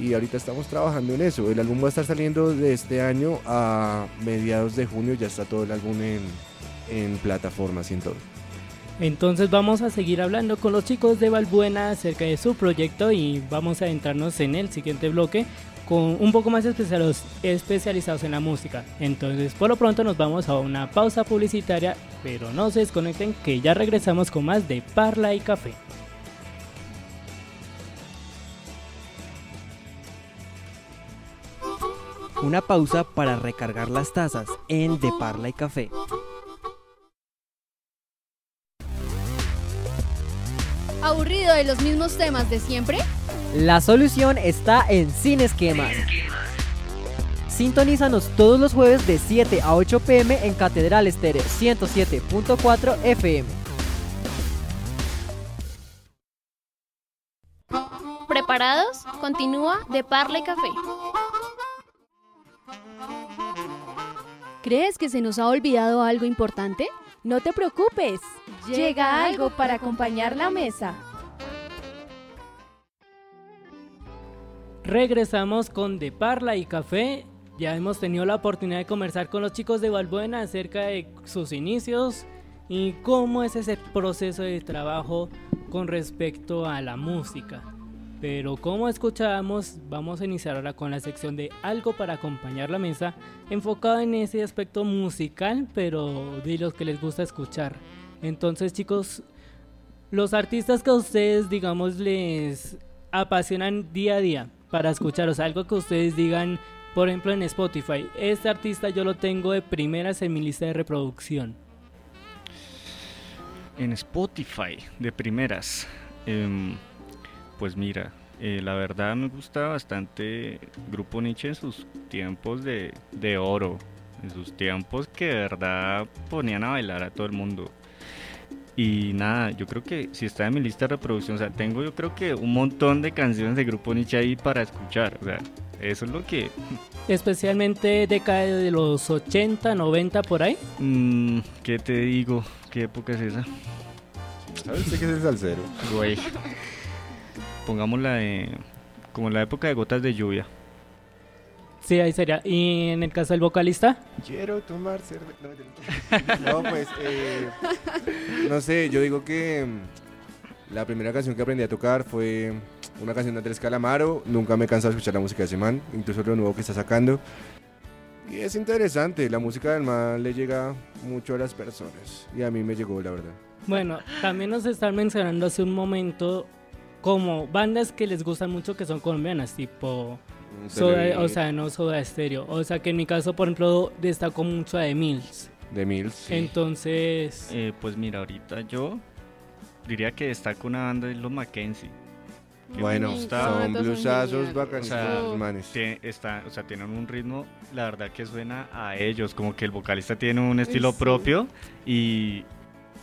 y ahorita estamos trabajando en eso. El álbum va a estar saliendo de este año a mediados de junio, ya está todo el álbum en, en plataformas y en todo. Entonces vamos a seguir hablando con los chicos de Valbuena acerca de su proyecto y vamos a adentrarnos en el siguiente bloque con un poco más especialos- especializados en la música. Entonces por lo pronto nos vamos a una pausa publicitaria, pero no se desconecten que ya regresamos con más de Parla y Café. Una pausa para recargar las tazas en De Parla y Café. ¿Aburrido de los mismos temas de siempre? La solución está en Sin Esquemas. Sintonízanos todos los jueves de 7 a 8 pm en Catedral Estéreo 107.4 FM. ¿Preparados? Continúa de Parle Café. ¿Crees que se nos ha olvidado algo importante? No te preocupes, llega algo para acompañar la mesa. Regresamos con De Parla y Café. Ya hemos tenido la oportunidad de conversar con los chicos de Valbuena acerca de sus inicios y cómo es ese proceso de trabajo con respecto a la música. Pero como escuchábamos, vamos a iniciar ahora con la sección de algo para acompañar la mesa, enfocado en ese aspecto musical, pero de los que les gusta escuchar. Entonces chicos, los artistas que a ustedes, digamos, les apasionan día a día para escucharos, algo que ustedes digan, por ejemplo en Spotify, este artista yo lo tengo de primeras en mi lista de reproducción. En Spotify, de primeras. em, pues mira, eh, la verdad me gusta bastante Grupo Nietzsche en sus tiempos de, de oro. En sus tiempos que de verdad ponían a bailar a todo el mundo. Y nada, yo creo que si está en mi lista de reproducción, o sea, tengo yo creo que un montón de canciones de Grupo Nietzsche ahí para escuchar. O sea, eso es lo que... Especialmente década de los 80, 90 por ahí. mm, ¿Qué te digo? ¿Qué época es esa? ¿Sabes qué es el salsero? Güey. Pongamos la de. Como la época de gotas de lluvia. Sí, ahí sería. ¿Y en el caso del vocalista? Quiero tomar cerveza. No, pues, eh, no sé, yo digo que mm, la primera canción que aprendí a tocar fue una canción de Andrés Calamaro. Nunca me he cansado de escuchar la música de ese man, incluso lo nuevo que está sacando. Y es interesante, la música del man le llega mucho a las personas. Y a mí me llegó, la verdad. Bueno, también nos están mencionando hace un momento como bandas que les gustan mucho que son colombianas, tipo Mm, Soda, o sea, no Soda Stereo. O sea, que en mi caso, por ejemplo, destacó mucho a The Mills. de Mills. sí. Entonces, Eh, pues mira, ahorita yo diría que destaca una banda de los Mackenzie. Bueno, son blusazos geniales. O sea, manes. Está, o sea, tienen un ritmo, la verdad que suena a ellos, como que el vocalista tiene un estilo sí. propio y,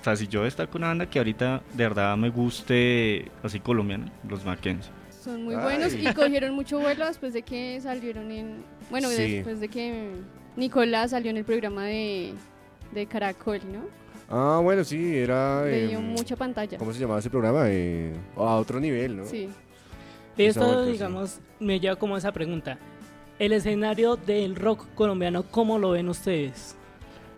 o sea, si yo destaco una banda que ahorita de verdad me guste, así colombiana, los Mackenzie. Son muy Ay. buenos y cogieron mucho vuelo después de que salieron en... Bueno, Sí. después de que Nicolás salió en el programa de, de Caracol, ¿no? Ah, bueno, sí, era... Le dio em, mucha pantalla. ¿Cómo se llamaba ese programa? Eh, a otro nivel, ¿no? Sí. Esto, digamos, me lleva como a esa pregunta. El escenario del rock colombiano, ¿cómo lo ven ustedes?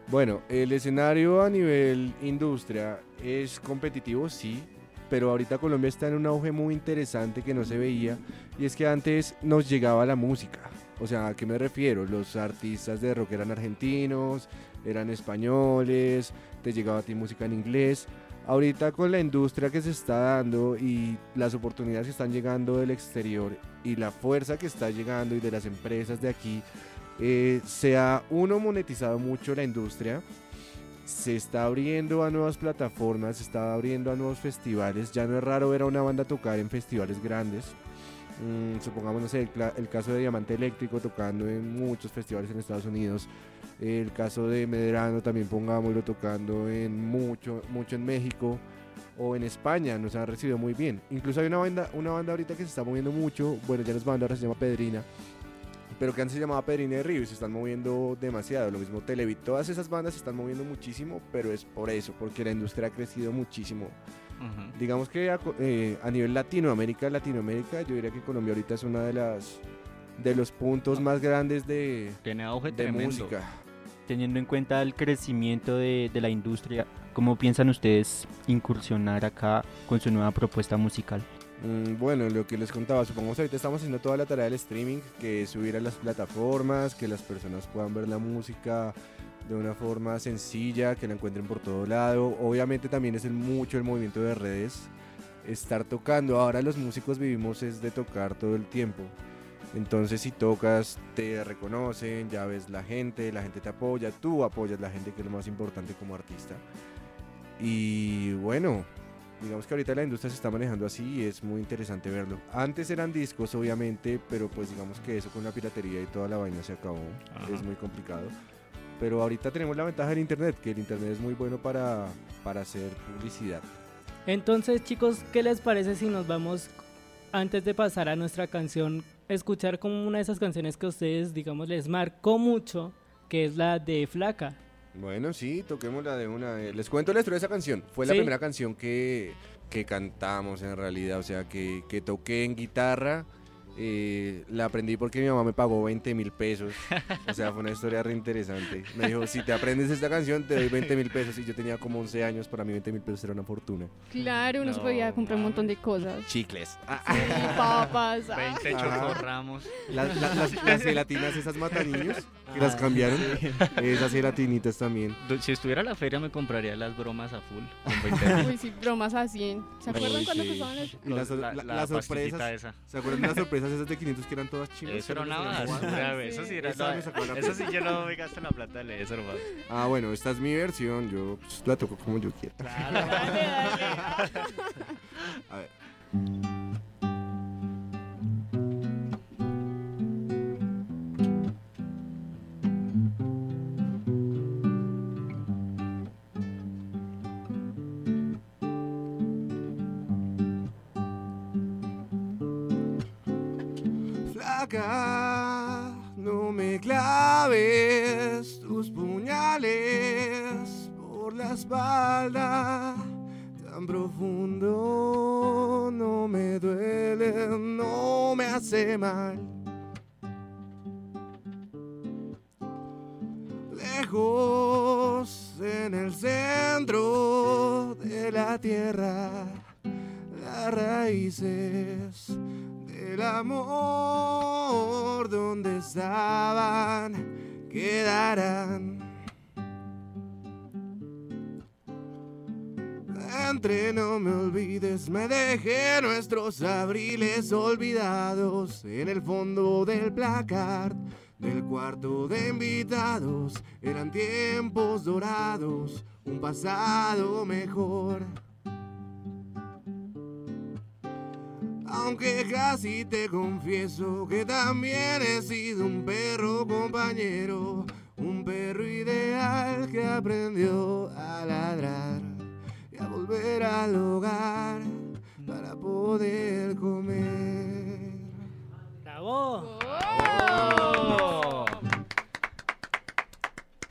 Bueno, el escenario a nivel industria es competitivo, sí, pero ahorita Colombia está en un auge muy interesante que no se veía y es que antes nos llegaba la música. O sea, ¿a qué me refiero? Los artistas de rock eran argentinos, eran españoles, te llegaba a ti música en inglés. Ahorita con la industria que se está dando y las oportunidades que están llegando del exterior y la fuerza que está llegando y de las empresas de aquí, eh, se ha uno monetizado mucho la industria, se está abriendo a nuevas plataformas, se está abriendo a nuevos festivales. Ya no es raro ver a una banda tocar en festivales grandes. Mm, supongamos, no sé, el, caso de Diamante Eléctrico tocando en muchos festivales en Estados Unidos. El caso de Medrano también pongámoslo tocando en mucho, mucho en México o en España. Nos han recibido muy bien. Incluso hay una banda, una banda ahorita que se está moviendo mucho. Bueno, ya no es banda, ahora se llama Pedrina pero que antes se llamaba Pedrina de Río y se están moviendo demasiado. Lo mismo Televid, todas esas bandas se están moviendo muchísimo, pero es por eso, porque la industria ha crecido muchísimo. Digamos que a, eh, a nivel Latinoamérica, Latinoamérica, yo diría que Colombia ahorita es una de las de los puntos más grandes de, Tiene auge de tremendo. música. Teniendo en cuenta el crecimiento de, de la industria, ¿cómo piensan ustedes incursionar acá con su nueva propuesta musical? Mm, bueno, lo que les contaba, supongamos ahorita estamos haciendo toda la tarea del streaming, que es subir a las plataformas, que las personas puedan ver la música de una forma sencilla, que la encuentren por todo lado. Obviamente también es el- mucho el movimiento de redes, estar tocando. Ahora los músicos vivimos es de tocar todo el tiempo. Entonces si tocas, te reconocen, ya ves la gente, la gente te apoya, tú apoyas la gente, que es lo más importante como artista. Y bueno, digamos que ahorita la industria se está manejando así y es muy interesante verlo. Antes eran discos, obviamente, pero pues digamos que eso con la piratería y toda la vaina se acabó. Ajá. Es muy complicado. Pero ahorita tenemos la ventaja del internet, que el internet es muy bueno para, para hacer publicidad. Entonces, chicos, ¿qué les parece si nos vamos, antes de pasar a nuestra canción, escuchar como una de esas canciones que a ustedes, digamos, les marcó mucho, que es la de Flaca? Bueno, sí, toquémosla de una. Les cuento la historia de esa canción. Fue la primera canción que, que cantamos en realidad, o sea, que, que toqué en guitarra. Eh, la aprendí porque mi mamá me pagó 20 mil pesos. O sea, fue una historia re interesante. Me dijo, si te aprendes esta canción, te doy 20 mil pesos. Y yo tenía como 11 años, para mí 20 mil pesos era una fortuna. Claro, uno se podía comprar un montón de cosas. Chicles. Ah, Sí, papas. ah. 20 Ajá. chocorramos. Las, las, las- las gelatinas, esas mataniños, que las cambiaron. Esas gelatinitas también. Si estuviera la feria me compraría las bromas a full. Con 20 mil. Uy, sí, bromas a 100. ¿Se acuerdan Uy, cuando sí. Y las, La- la- la las pastillita sorpresas. esa. ¿Se acuerdan de las sorpresas esas de 500 que eran todas chinas? Eso era una basura. Eso sí era. No, eso sí yo no me gasto la plata de eso, hermano. Ah, bueno, esta es mi versión. Yo pues, la toco como yo quiera. A ver. Tus puñales por la espalda. tan profundo, no me duele, no me hace mal. Lejos en el centro de la tierra, las raíces del amor donde estaban quedarán. Entre no me olvides, me dejé nuestros abriles olvidados en el fondo del placard del cuarto de invitados. Eran tiempos dorados, un pasado mejor. Aunque casi te confieso que también he sido un perro compañero, un perro ideal que aprendió a ladrar volver al hogar para poder comer. ¡Bravo!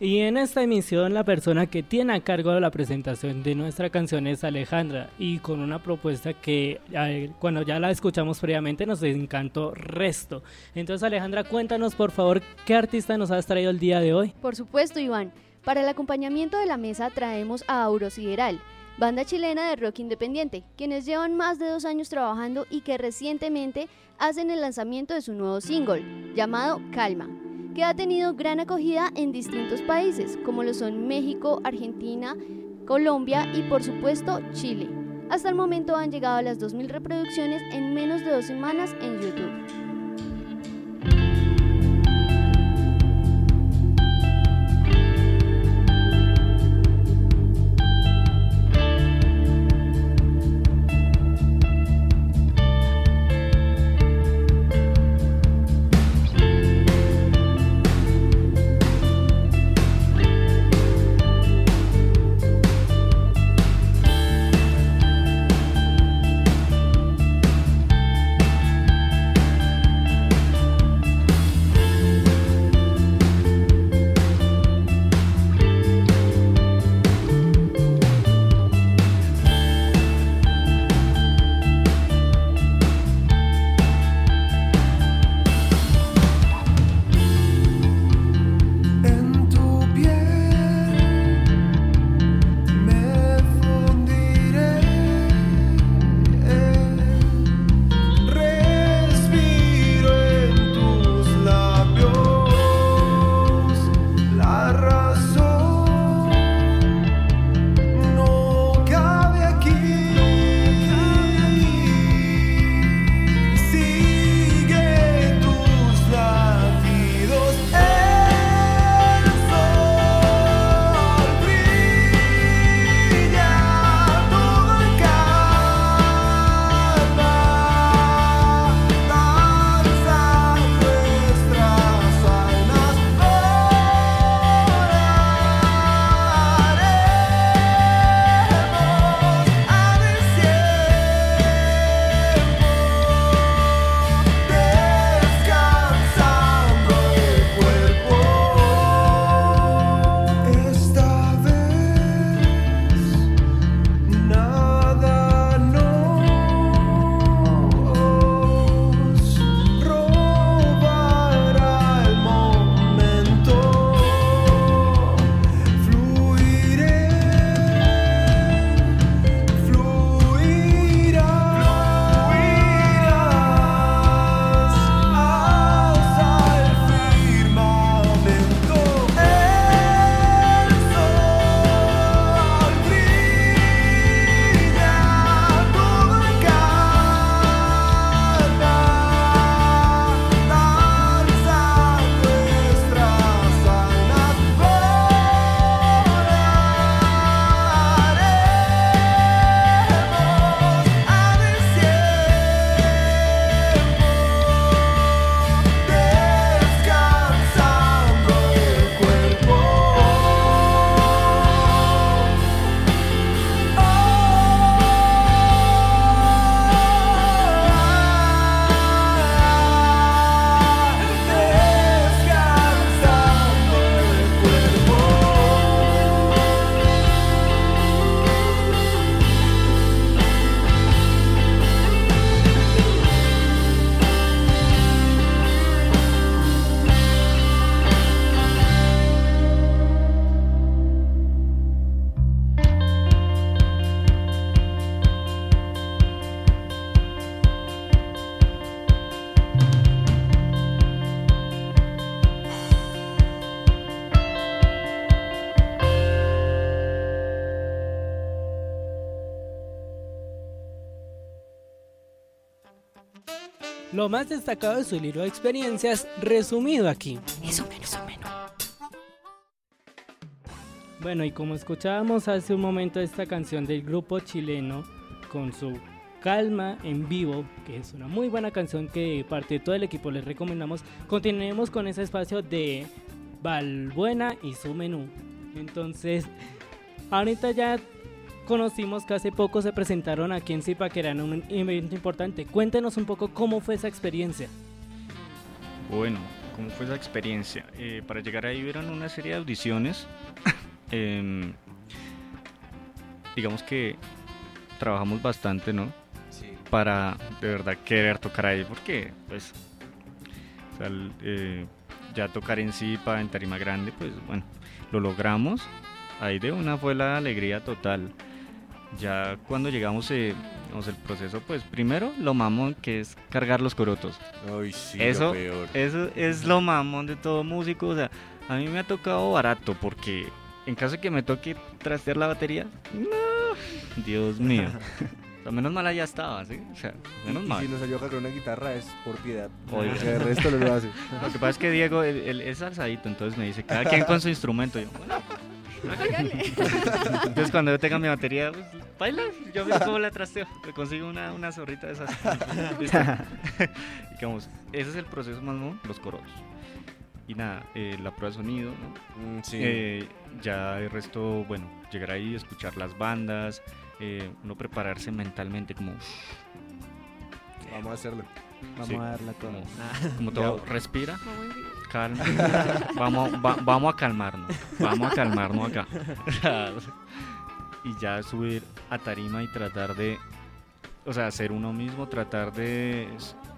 Y en esta emisión la persona que tiene a cargo de la presentación de nuestra canción es Alejandra y con una propuesta que cuando ya la escuchamos previamente nos encantó resto. Entonces Alejandra, cuéntanos por favor qué artista nos has traído el día de hoy. Por supuesto, Iván. Para el acompañamiento de la mesa traemos a Auro Sideral, banda chilena de rock independiente, quienes llevan más de dos años trabajando y que recientemente hacen el lanzamiento de su nuevo single, llamado Calma, que ha tenido gran acogida en distintos países, como lo son México, Argentina, Colombia y por supuesto Chile. Hasta el momento han llegado a las 2.000 reproducciones en menos de dos semanas en YouTube. Lo más destacado de su libro de experiencias resumido aquí. Bueno, y como escuchábamos hace un momento esta canción del grupo chileno con su Calma en vivo, que es una muy buena canción que parte de todo el equipo les recomendamos, continuemos con ese espacio de Valbuena y su menú. Entonces, ahorita ya conocimos que hace poco se presentaron aquí en Zipaquera en un evento importante. Cuéntenos un poco cómo fue esa experiencia. Bueno, ¿cómo fue esa experiencia? Eh, para llegar ahí hubieron una serie de audiciones. Em, digamos que trabajamos bastante, ¿no? Sí. Para de verdad querer tocar ahí, porque pues o sea, el, eh, ya tocar en Zipa, en Tarima Grande, pues bueno, lo logramos. Ahí de una fue la alegría total. Ya cuando llegamos, eh, digamos, el proceso, pues primero lo mamón que es cargar los corotos. Ay, sí, Eso- lo peor. Eso es lo mamón de todo músico. O sea, a mí me ha tocado barato porque en caso de que me toque trastear la batería, no, Dios mío. O sea, menos mal allá estaba, ¿sí? O sea, menos Y mal. si nos salió a cargar una guitarra es por piedad. Oiga. Porque el resto no lo hace. Lo que pasa es que Diego él, él es alzadito, entonces me dice, cada quien con su instrumento. Yo, bueno, entonces cuando yo tenga mi batería, pues, baila, yo veo cómo la trasteo, me consigo una, una zorrita de esas. Digamos, ese es el proceso más ¿no? los corotos. Y nada, eh, la prueba de sonido, ¿no? Mm, sí. Eh, ya el resto, bueno, llegar ahí, escuchar las bandas, eh, uno prepararse mentalmente como, Vamos a hacerlo. Vamos Sí. a darla todo. como, Ah. como todo, respira, calma, vamos, va- vamos a calmarnos, vamos a calmarnos acá. y ya subir a tarima y tratar de, o sea, ser uno mismo, tratar de,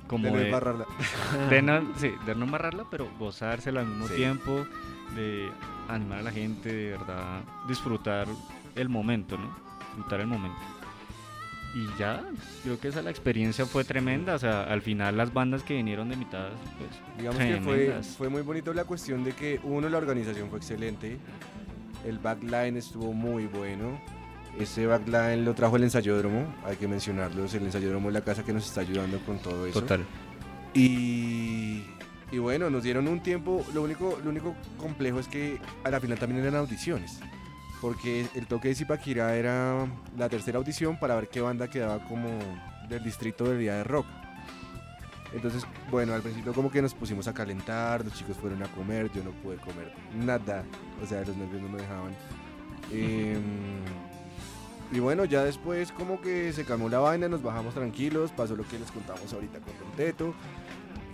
como De no de, embarrarla. de no, sí, de no amarrarla, pero gozársela al mismo Sí. tiempo, de animar a la gente, de verdad, disfrutar el momento, ¿no? Disfrutar el momento. Y ya, creo que esa la experiencia fue tremenda, o sea, al final las bandas que vinieron de mitad, pues, Digamos que fue, tremendas. fue muy bonito la cuestión de que, uno, la organización fue excelente. El backline estuvo muy bueno. Ese backline lo trajo el ensayódromo, hay que mencionarlos. El ensayódromo es la casa que nos está ayudando con todo eso. Total. Y, y bueno, nos dieron un tiempo. Lo único, lo único complejo es que a la final también eran audiciones. Porque el toque de Zipaquirá era la tercera audición para ver qué banda quedaba como del distrito del día de rock. Entonces, bueno, al principio como que nos pusimos a calentar, los chicos fueron a comer, yo no pude comer nada. O sea, los nervios no me dejaban. Em, y bueno, ya después como que se calmó la vaina, nos bajamos tranquilos, pasó lo que les contamos ahorita con Don Teto.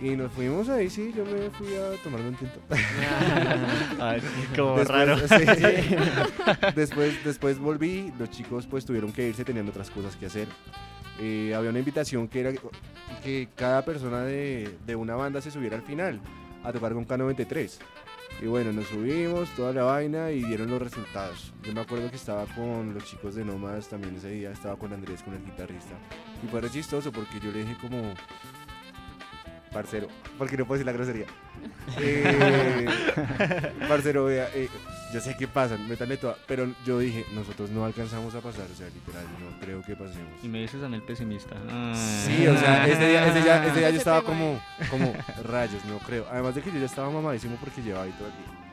Y nos fuimos ahí, sí, yo me fui a tomarme un tinto. Ay, como Después, raro. sí. después, después volví, los chicos pues tuvieron que irse teniendo otras cosas que hacer. Eh, había una invitación que era que cada persona de, de una banda se subiera al final a tocar con K93. Y bueno, nos subimos, toda la vaina y dieron los resultados. Yo me acuerdo que estaba con los chicos de Nómadas también ese día, estaba con Andrés, con el guitarrista. Y fue re chistoso porque yo le dije como, parcero, porque no puedo decir la grosería. Eh, parcero, vea, eh, yo sé que pasan, métanle toda, pero yo dije, nosotros no alcanzamos a pasar, o sea, literal, no creo que pasemos. Y me dices a mí el pesimista. Sí, o sea, ese día, ese día, ese día yo estaba como, como rayos, no creo. Además de que yo ya estaba mamadísimo porque llevaba ahí todo el día.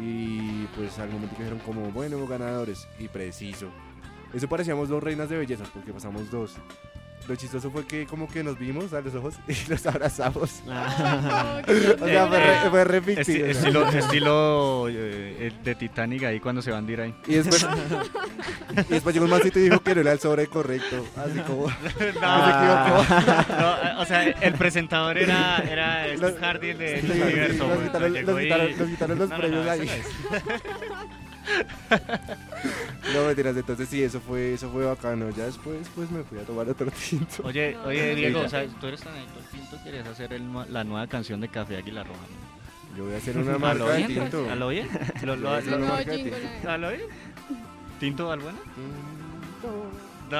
Y pues al momento que dijeron como, bueno, ganadores, y preciso. Eso parecíamos dos reinas de bellezas porque pasamos dos. Lo chistoso fue que como que nos vimos a los ojos y los abrazamos. No, O sea, fue re, fue re Esti- ficticio, o sea. estilo estilo eh, de Titanic ahí cuando se van de ir ahí. Y después, y después llegó un mancito y dijo que no era el sobre correcto. Así como. No, no, o sea, el presentador era, era Los- el de Sí, Universo. nos güey. quitaron- y- quitaron- nos quitaron los No, no, premios no, ahí. no mentiras, entonces sí, eso fue, eso fue bacano. Ya después pues me fui a tomar otro tinto. Oye, No, oye Diego, sea, tú eres tan adicto al tinto, querías hacer el nue- la nueva canción de Café Águila Roja. ¿no? Yo voy a hacer una ¿A marca de bien? tinto. ¿A lo bien? ¿Lo, tinto. ¿A lo bien? ¿Tinto al bueno? No,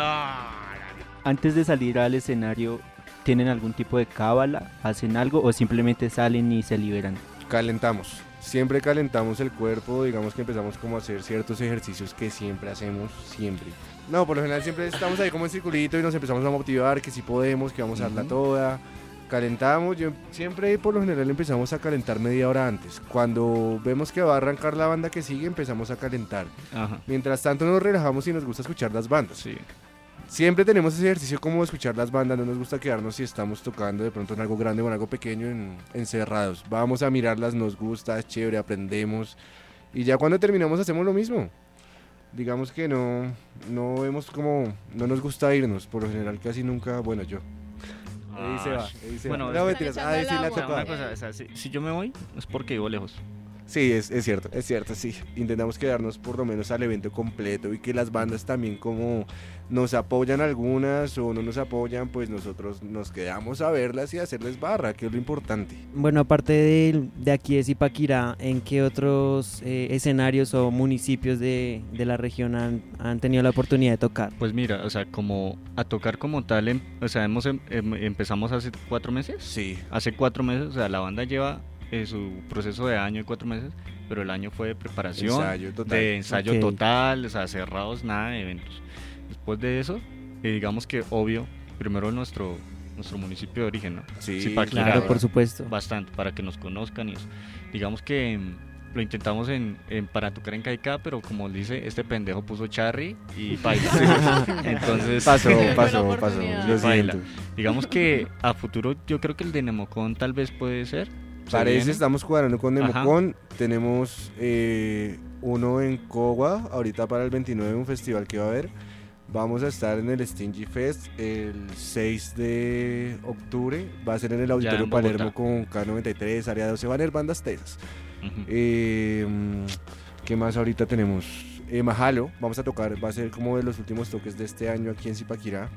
Antes de salir al escenario, ¿tienen algún tipo de cábala? ¿Hacen algo o simplemente salen y se liberan? Calentamos. Siempre calentamos el cuerpo, digamos que empezamos como a hacer ciertos ejercicios que siempre hacemos, siempre. No, por lo general siempre estamos ahí como en circulito y nos empezamos a motivar que si podemos, que vamos a darla toda. calentamos, yo siempre por lo general empezamos a calentar media hora antes. Cuando vemos que va a arrancar la banda que sigue, empezamos a calentar. Ajá. Mientras tanto nos relajamos y nos gusta escuchar las bandas. Sí. Siempre tenemos ese ejercicio como escuchar las bandas, no nos gusta quedarnos si estamos tocando de pronto en algo grande o en algo pequeño en- encerrados. Vamos a mirarlas, nos gusta, es chévere, aprendemos. Y ya cuando terminamos hacemos lo mismo. Digamos que no, no vemos como, no nos gusta irnos, por lo general casi nunca, bueno yo. Ahí se va, ahí se bueno, va. es- No, mentiras, Están ahí sí echando la el O sea, agua. una tocaba. cosa, o sea, si, si yo me voy es porque vivo lejos. Sí, es, es cierto, es cierto, sí. Intentamos quedarnos por lo menos al evento completo y que las bandas también como nos apoyan algunas o no nos apoyan, pues nosotros nos quedamos a verlas y a hacerles barra, que es lo importante. Bueno, aparte de, de aquí de Zipaquirá, ¿en qué otros eh, escenarios o municipios de, de la región han, han tenido la oportunidad de tocar? Pues mira, o sea, como a tocar como tal, em- o sea, hemos em- em- empezamos hace cuatro meses. Sí. Hace cuatro meses, o sea, la banda lleva eh, su proceso de año y cuatro meses, pero el año fue de preparación, Ensayo total. de ensayo Ok. total, o sea, cerrados, nada de eventos. Después de eso, eh, digamos que obvio, primero nuestro nuestro municipio de origen, ¿no? Sí, Zipaquirá, Claro, Claro. por supuesto. bastante para que nos conozcan y eso. Digamos que mm, lo intentamos en, en- para tocar en Caicá, pero como dice, este pendejo puso Charry y baila. Entonces, Pasó, pasó, pasó. Lo digamos que a futuro yo creo que el de Nemocon tal vez puede ser. Parece, estamos cuadrando con Ajá. Nemocon. Tenemos eh, uno en Cogua, ahorita para el 29, un festival que va a haber. Vamos a estar en el Stingy Fest el 6 de octubre. Va a ser en el Auditorio en Palermo con K93, Área 12. Van a haber bandas tesas. Ujú. Eh, mm, ¿Qué más ahorita tenemos? Eh, Mahalo, vamos a tocar, va a ser como de los últimos toques de este año aquí en Zipaquirá,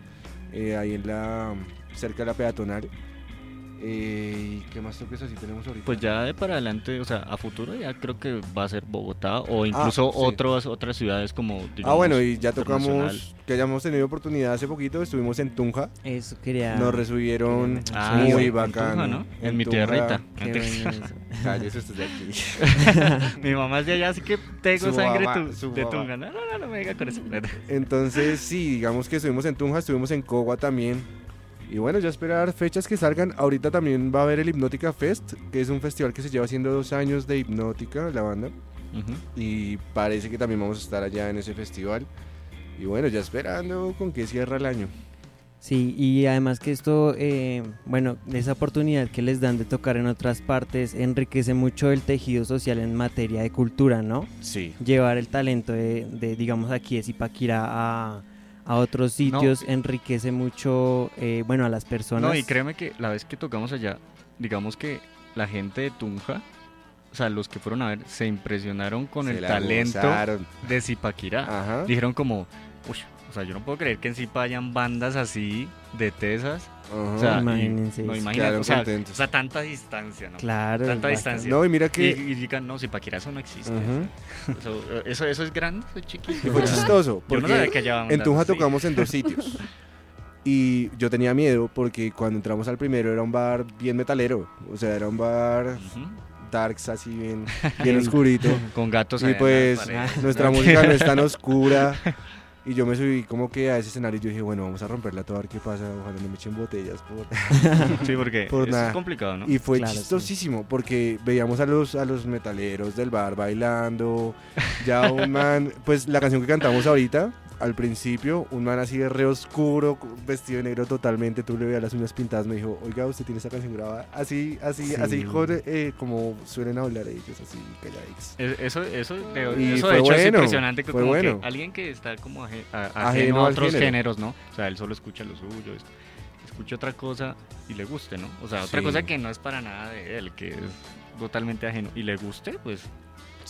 eh, ahí en la cerca de la peatonal. Eh, ¿y ¿Qué más toques así tenemos ahorita? Pues ya de para adelante, o sea, a futuro ya creo que va a ser Bogotá o incluso Ah, sí. otros, otras ciudades como... ah, digamos, bueno, y ya tocamos, que hayamos tenido oportunidad hace poquito, estuvimos en Tunja, Eso quería... nos recibieron Ah, muy sí, en bacano. Tunja, ¿no? En mi Tunja. tierrita. Usted de aquí. Mi mamá es de allá, así que tengo Su sangre mamá, tu- su de mamá. Tunga. No, no, no, no me diga con eso. Entonces, sí, digamos que estuvimos en Tunja, estuvimos en Cogua también. Y bueno, ya esperar fechas que salgan. Ahorita también va a haber el Hipnótica Fest, que es un festival que se lleva haciendo dos años de hipnótica, la banda. Y parece que también vamos a estar allá en ese festival. Y bueno, ya esperando con que cierra el año. Sí, y además que esto, eh, bueno, esa oportunidad que les dan de tocar en otras partes enriquece mucho el tejido social en materia de cultura, ¿no? Sí. Llevar el talento de, de, digamos, aquí de Zipaquirá a, a otros sitios enriquece mucho, eh, bueno, a las personas. No, y créeme que la vez que tocamos allá, digamos que la gente de Tunja, o sea, los que fueron a ver, se impresionaron con Se el talento gozaron. de Zipaquirá. Ajá. Dijeron como, uy, sea, yo no puedo creer que en Zipa hayan bandas así de tesas. Ajá. O sea, y- Imagínense no, imagínate, o sea, o sea, tanta distancia, ¿no? Claro. Tanta distancia. no, y mira Y, que y digan, no, Zipaquirá eso no existe. Ujú. Eso, eso, eso es grande, eso es chiquito. y fue chistoso. Yo no Porque sabía que allá en Tunja tocamos en dos sitios. Y yo tenía miedo porque cuando entramos al primero era un bar bien metalero. O sea, era un bar Ujú. darks así bien, bien oscurito. Con gatos Y pues nuestra música no es tan oscura. Y yo me subí como que a ese escenario y yo dije, bueno, vamos a romperla todo a ver qué pasa. Ojalá no me echen botellas. Por... Sí, porque por eso nada. es complicado, ¿no? Y fue Claro, sí. chistosísimo porque veíamos a los, a los metaleros del bar bailando. Ya un man, pues la canción que cantamos ahorita, al principio, un man así de re oscuro, vestido de negro totalmente. Tú le veías las uñas pintadas. Me dijo, oiga, usted tiene esa canción grabada. Así, así, Sí. así joder, eh, como suelen hablar ellos, así calladitos. Es- Eso, eso, de, Y eso fue de hecho es bueno, impresionante que fue como bueno. que alguien que está como aje- a- ajeno, Ajeno a otros género. géneros, ¿no? O sea, él solo escucha lo suyo, es- escucha otra cosa y le guste, ¿no? O sea, otra Sí. cosa que no es para nada de él, que es totalmente ajeno y le guste, pues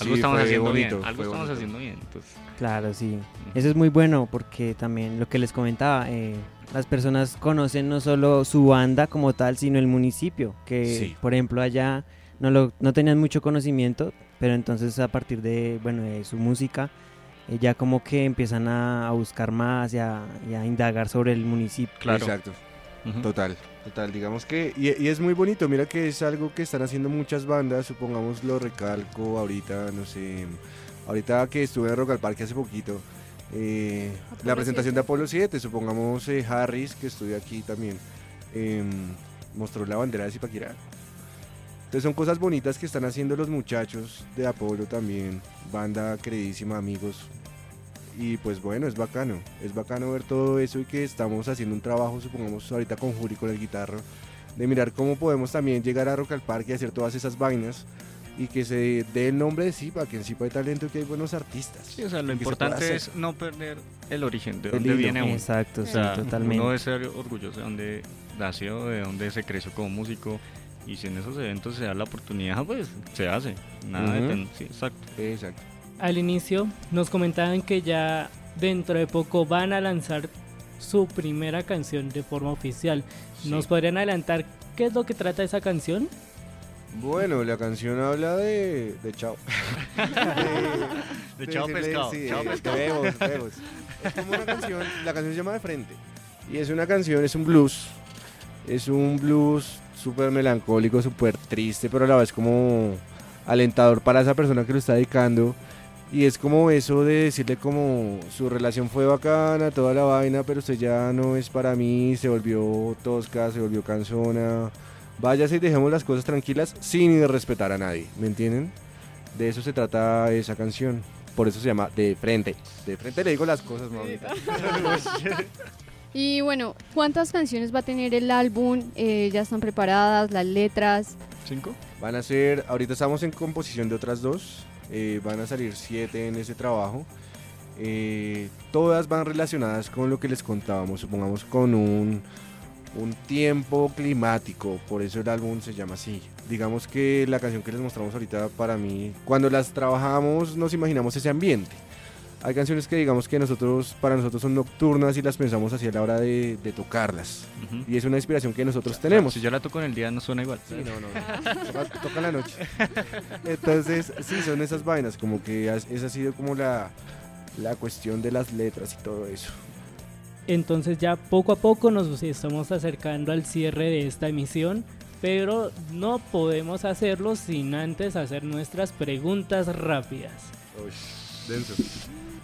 algo Sí, estamos haciendo bonito, bien, algo estamos bonito. haciendo bien. Entonces, Claro, sí. Eso es muy bueno porque también lo que les comentaba, eh, las personas conocen no solo su banda como tal, sino el municipio, que Sí. por ejemplo allá no, lo, no tenían mucho conocimiento, pero entonces a partir de, bueno, de su música, eh, ya como que empiezan a, a buscar más y a, y a indagar sobre el municipio. Claro. Exacto. Total, total, digamos que, y, y es muy bonito, mira que es algo que están haciendo muchas bandas, supongamos lo recalco ahorita, no sé, ahorita que estuve en Rock al Parque hace poquito, eh, la presentación 7. de Apolo 7, supongamos eh, Harris, que estuve aquí también, em, mostró la bandera de Zipaquirá. Entonces son cosas bonitas que están haciendo los muchachos de Apolo también, banda queridísima, amigos. Y pues bueno, es bacano, es bacano ver todo eso y que estamos haciendo un trabajo, supongamos ahorita con Juri, con el guitarro, de mirar cómo podemos también llegar a Rock al Parque y hacer todas esas vainas y que se dé el nombre de Zipa, que en Zipa hay talento y que hay buenos artistas. Sí, o sea, lo importante es no perder el origen, de El dónde hilo. viene uno. Exacto, o sí, sea, totalmente. Uno debe ser orgulloso de dónde nació, de dónde se creció como músico. Y si en esos eventos se da la oportunidad, pues se hace. Nada de ten- sí, exacto. Exacto. Al inicio nos comentaban que ya dentro de poco van a lanzar su primera canción de forma oficial. ¿Nos podrían adelantar qué es lo que trata esa canción? Bueno, la canción habla de, de chao. De chao pescado, sí, chao. Es como una canción, la canción se llama De Frente. Y es una canción, es un blues. Es un blues súper melancólico, súper triste, pero a la vez como alentador para esa persona que lo está dedicando. Y es como eso de decirle como su relación fue bacana, toda la vaina, pero usted ya no es para mí, se volvió tosca, se volvió cansona. Váyase y dejemos las cosas tranquilas sin respetar a nadie, ¿me entienden? De eso se trata esa canción. Por eso se llama De Frente. De Frente le digo las cosas, mamita. Y bueno, ¿cuántas canciones va a tener el álbum? Eh, ¿Ya están preparadas las letras? ¿Cinco? Van a ser, ahorita estamos en composición de otras dos, eh, van a salir siete en ese trabajo. Eh, todas van relacionadas con lo que les contábamos, supongamos con un, un tiempo climático, por eso el álbum se llama así. Digamos que la canción que les mostramos ahorita para mí, cuando las trabajamos nos imaginamos ese ambiente. Hay canciones que digamos que nosotros, para nosotros son nocturnas y las pensamos así a la hora de, de tocarlas. Ujú. Y es una inspiración que nosotros tenemos. Si yo la toco en el día, no suena igual. Sí, no, no. Toca, toca en la noche. Entonces, sí, son esas vainas, como que esa ha sido como la, la cuestión de las letras y todo eso. Entonces ya poco a poco nos estamos acercando al cierre de esta emisión, pero no podemos hacerlo sin antes hacer nuestras preguntas rápidas. denso.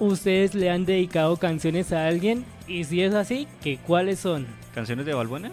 ¿Ustedes le han dedicado canciones a alguien? Y si es así, ¿qué cuáles son? ¿Canciones de Balbuena?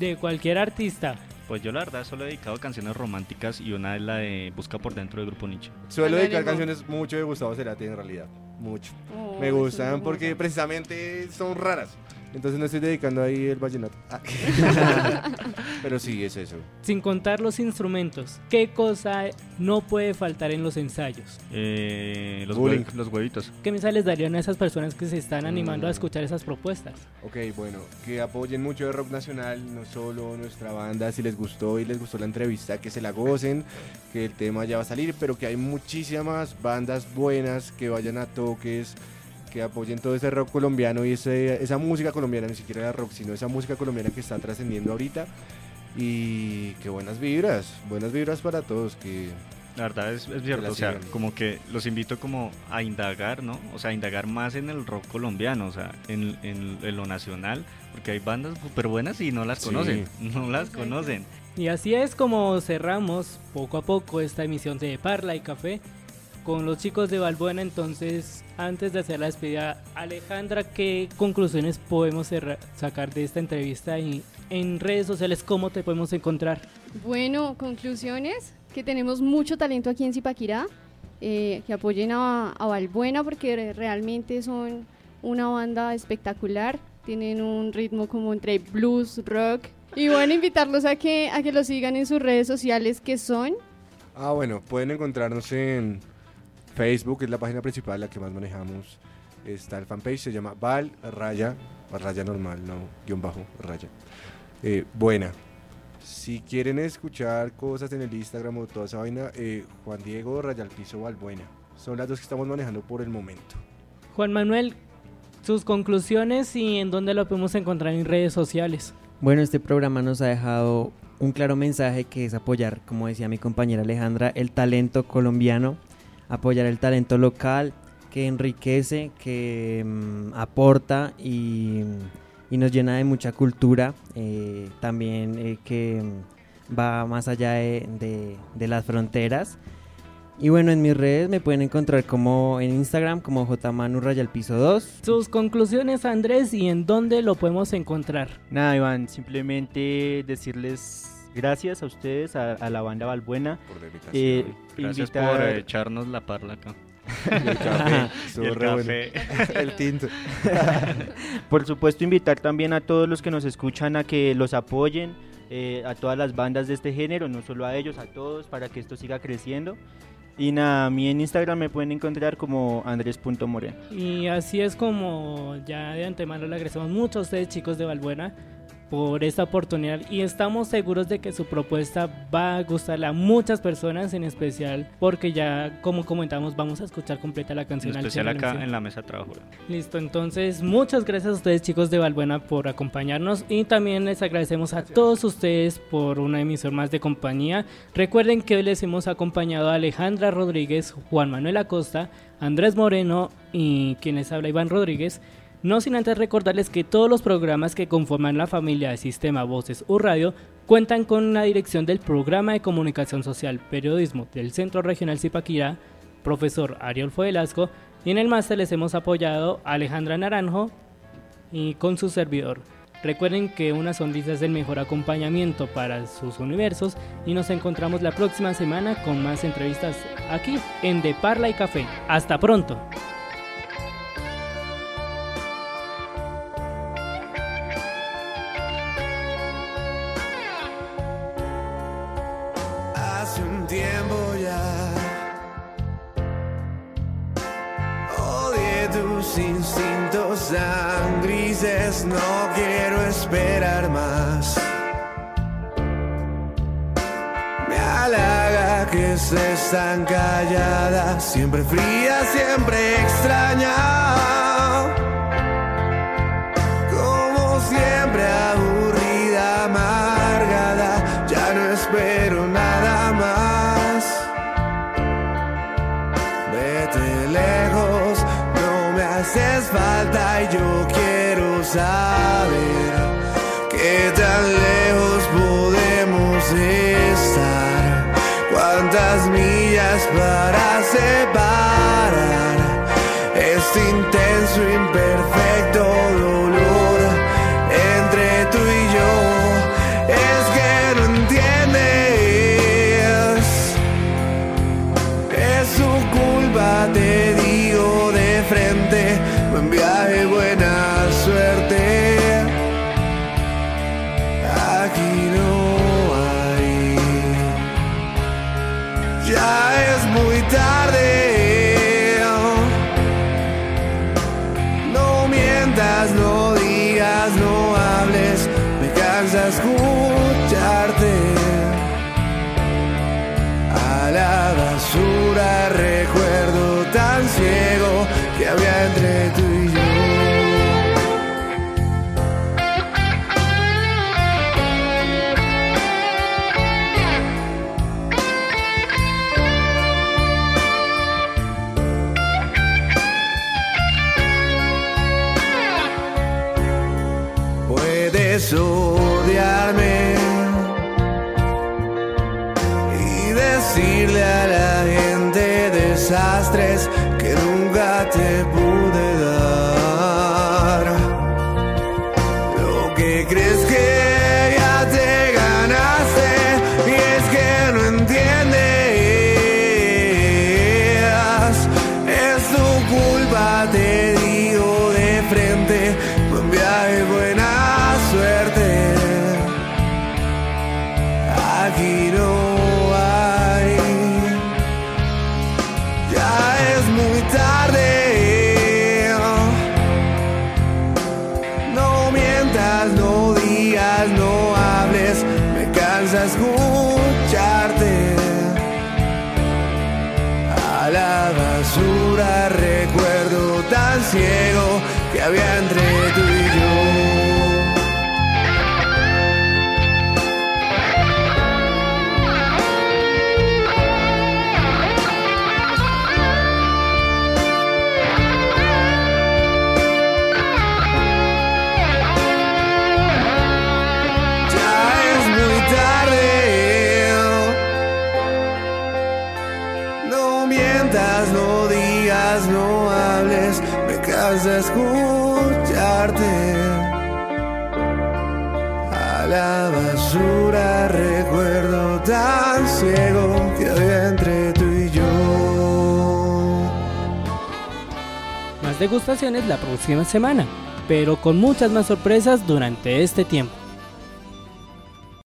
De cualquier artista. Pues yo la verdad solo he dedicado canciones románticas y una es la de Busca por dentro del grupo Nietzsche. Suelo dedicar canciones mucho de Gustavo Cerati en realidad. Mucho. Oh, Me gustan porque precisamente son raras. Entonces no estoy dedicando ahí el vallenato. Ah. Pero sí, es eso. Sin contar los instrumentos, ¿qué cosa no puede faltar en los ensayos? Eh, los, Bullying. hue- los huevitos. ¿Qué mensajes les darían a esas personas que se están animando a Mm. escuchar esas propuestas? Ok, bueno, que apoyen mucho de rock nacional, no solo nuestra banda, si les gustó y les gustó la entrevista, que se la gocen, que el tema ya va a salir, pero que hay muchísimas bandas buenas que vayan a toques, que apoyen todo ese rock colombiano y ese- esa música colombiana, ni siquiera la rock, sino esa música colombiana que está trascendiendo ahorita. Y que buenas vibras, buenas vibras para todos, que La verdad es, es cierto, o sea, sigan. como que los invito como a indagar, ¿no? O sea, a indagar más en el rock colombiano, o sea, en, en- en lo nacional, porque hay bandas súper buenas y no las Sí. conocen, no las conocen. Y así es como cerramos poco a poco esta emisión de Parla y Café con los chicos de Balbuena. Entonces, antes de hacer la despedida, Alejandra, ¿qué conclusiones podemos sacar de esta entrevista y en redes sociales cómo te podemos encontrar? Bueno, conclusiones, que tenemos mucho talento aquí en Zipaquirá, eh, que apoyen a, a Valbuena porque re- realmente son una banda espectacular, tienen un ritmo como entre blues, rock. Y bueno, invitarlos a que, a que los sigan en sus redes sociales que son Ah, bueno, pueden encontrarnos en Facebook, es la página principal, la que más manejamos. Está el fanpage, se llama Val Raya, raya normal, no, guion bajo, raya. Eh, buena. Si quieren escuchar cosas en el Instagram o toda esa vaina, eh, Juan Diego Raya al Piso Valbuena. Son las dos que estamos manejando por el momento. Juan Manuel, sus conclusiones y en dónde lo podemos encontrar en redes sociales. Bueno, este programa nos ha dejado un claro mensaje que es apoyar, como decía mi compañera Alejandra, el talento colombiano, apoyar el talento local que enriquece, que mm, aporta y, y nos llena de mucha cultura, eh, también eh, que mm, va más allá de, de- de las fronteras. Y bueno, en mis redes me pueden encontrar como en Instagram como jmanu rayal piso 2. Sus conclusiones, Andrés, y en dónde lo podemos encontrar. Nada, Iván, simplemente decirles gracias a ustedes, a, a la banda Valbuena. Por la invitación. Eh, Gracias invitar- por echarnos la parla acá. el Y café. el tinto. Por supuesto, invitar también a todos los que nos escuchan a que los apoyen, eh, a todas las bandas de este género, no solo a ellos, a todos, para que esto siga creciendo. Y nada, a mí en Instagram me pueden encontrar como andrés.moreno. Y así es como ya de antemano le agradecemos mucho a ustedes chicos de Valbuena por esta oportunidad y estamos seguros de que su propuesta va a gustarle a muchas personas en especial porque ya como comentamos vamos a escuchar completa la En canción al especial acá en la mesa de trabajo. Listo, entonces muchas gracias a ustedes chicos de Valbuena por acompañarnos y también les agradecemos a todos ustedes por una emisión más de compañía. Recuerden que hoy les hemos acompañado a Alejandra Rodríguez, Juan Manuel Acosta, Andrés Moreno y quienes habla Iván Rodríguez. No sin antes recordarles que todos los programas que conforman la familia de Sistema Voces U Radio cuentan con la dirección del Programa de Comunicación Social Periodismo del Centro Regional Zipaquirá, profesor Ariolfo Velasco, y en el máster les hemos apoyado a Alejandra Naranjo y con su servidor. Recuerden que una sonrisa es el mejor acompañamiento para sus universos y nos encontramos la próxima semana con más entrevistas aquí en De Parla y Café. Hasta pronto. No quiero esperar más. Me halaga que estés tan callada, siempre fría, siempre extraña. Como siempre aburrida, amargada, ya no espero nada más. Vete lejos, no me haces falta y yo quiero saber qué tan lejos podemos estar. Cuántas millas para separar este intenso, imperfecto dolor so escucharte. A la basura recuerdo tan ciego que había entre tú y yo. Más degustaciones la próxima semana, pero con muchas más sorpresas durante este tiempo.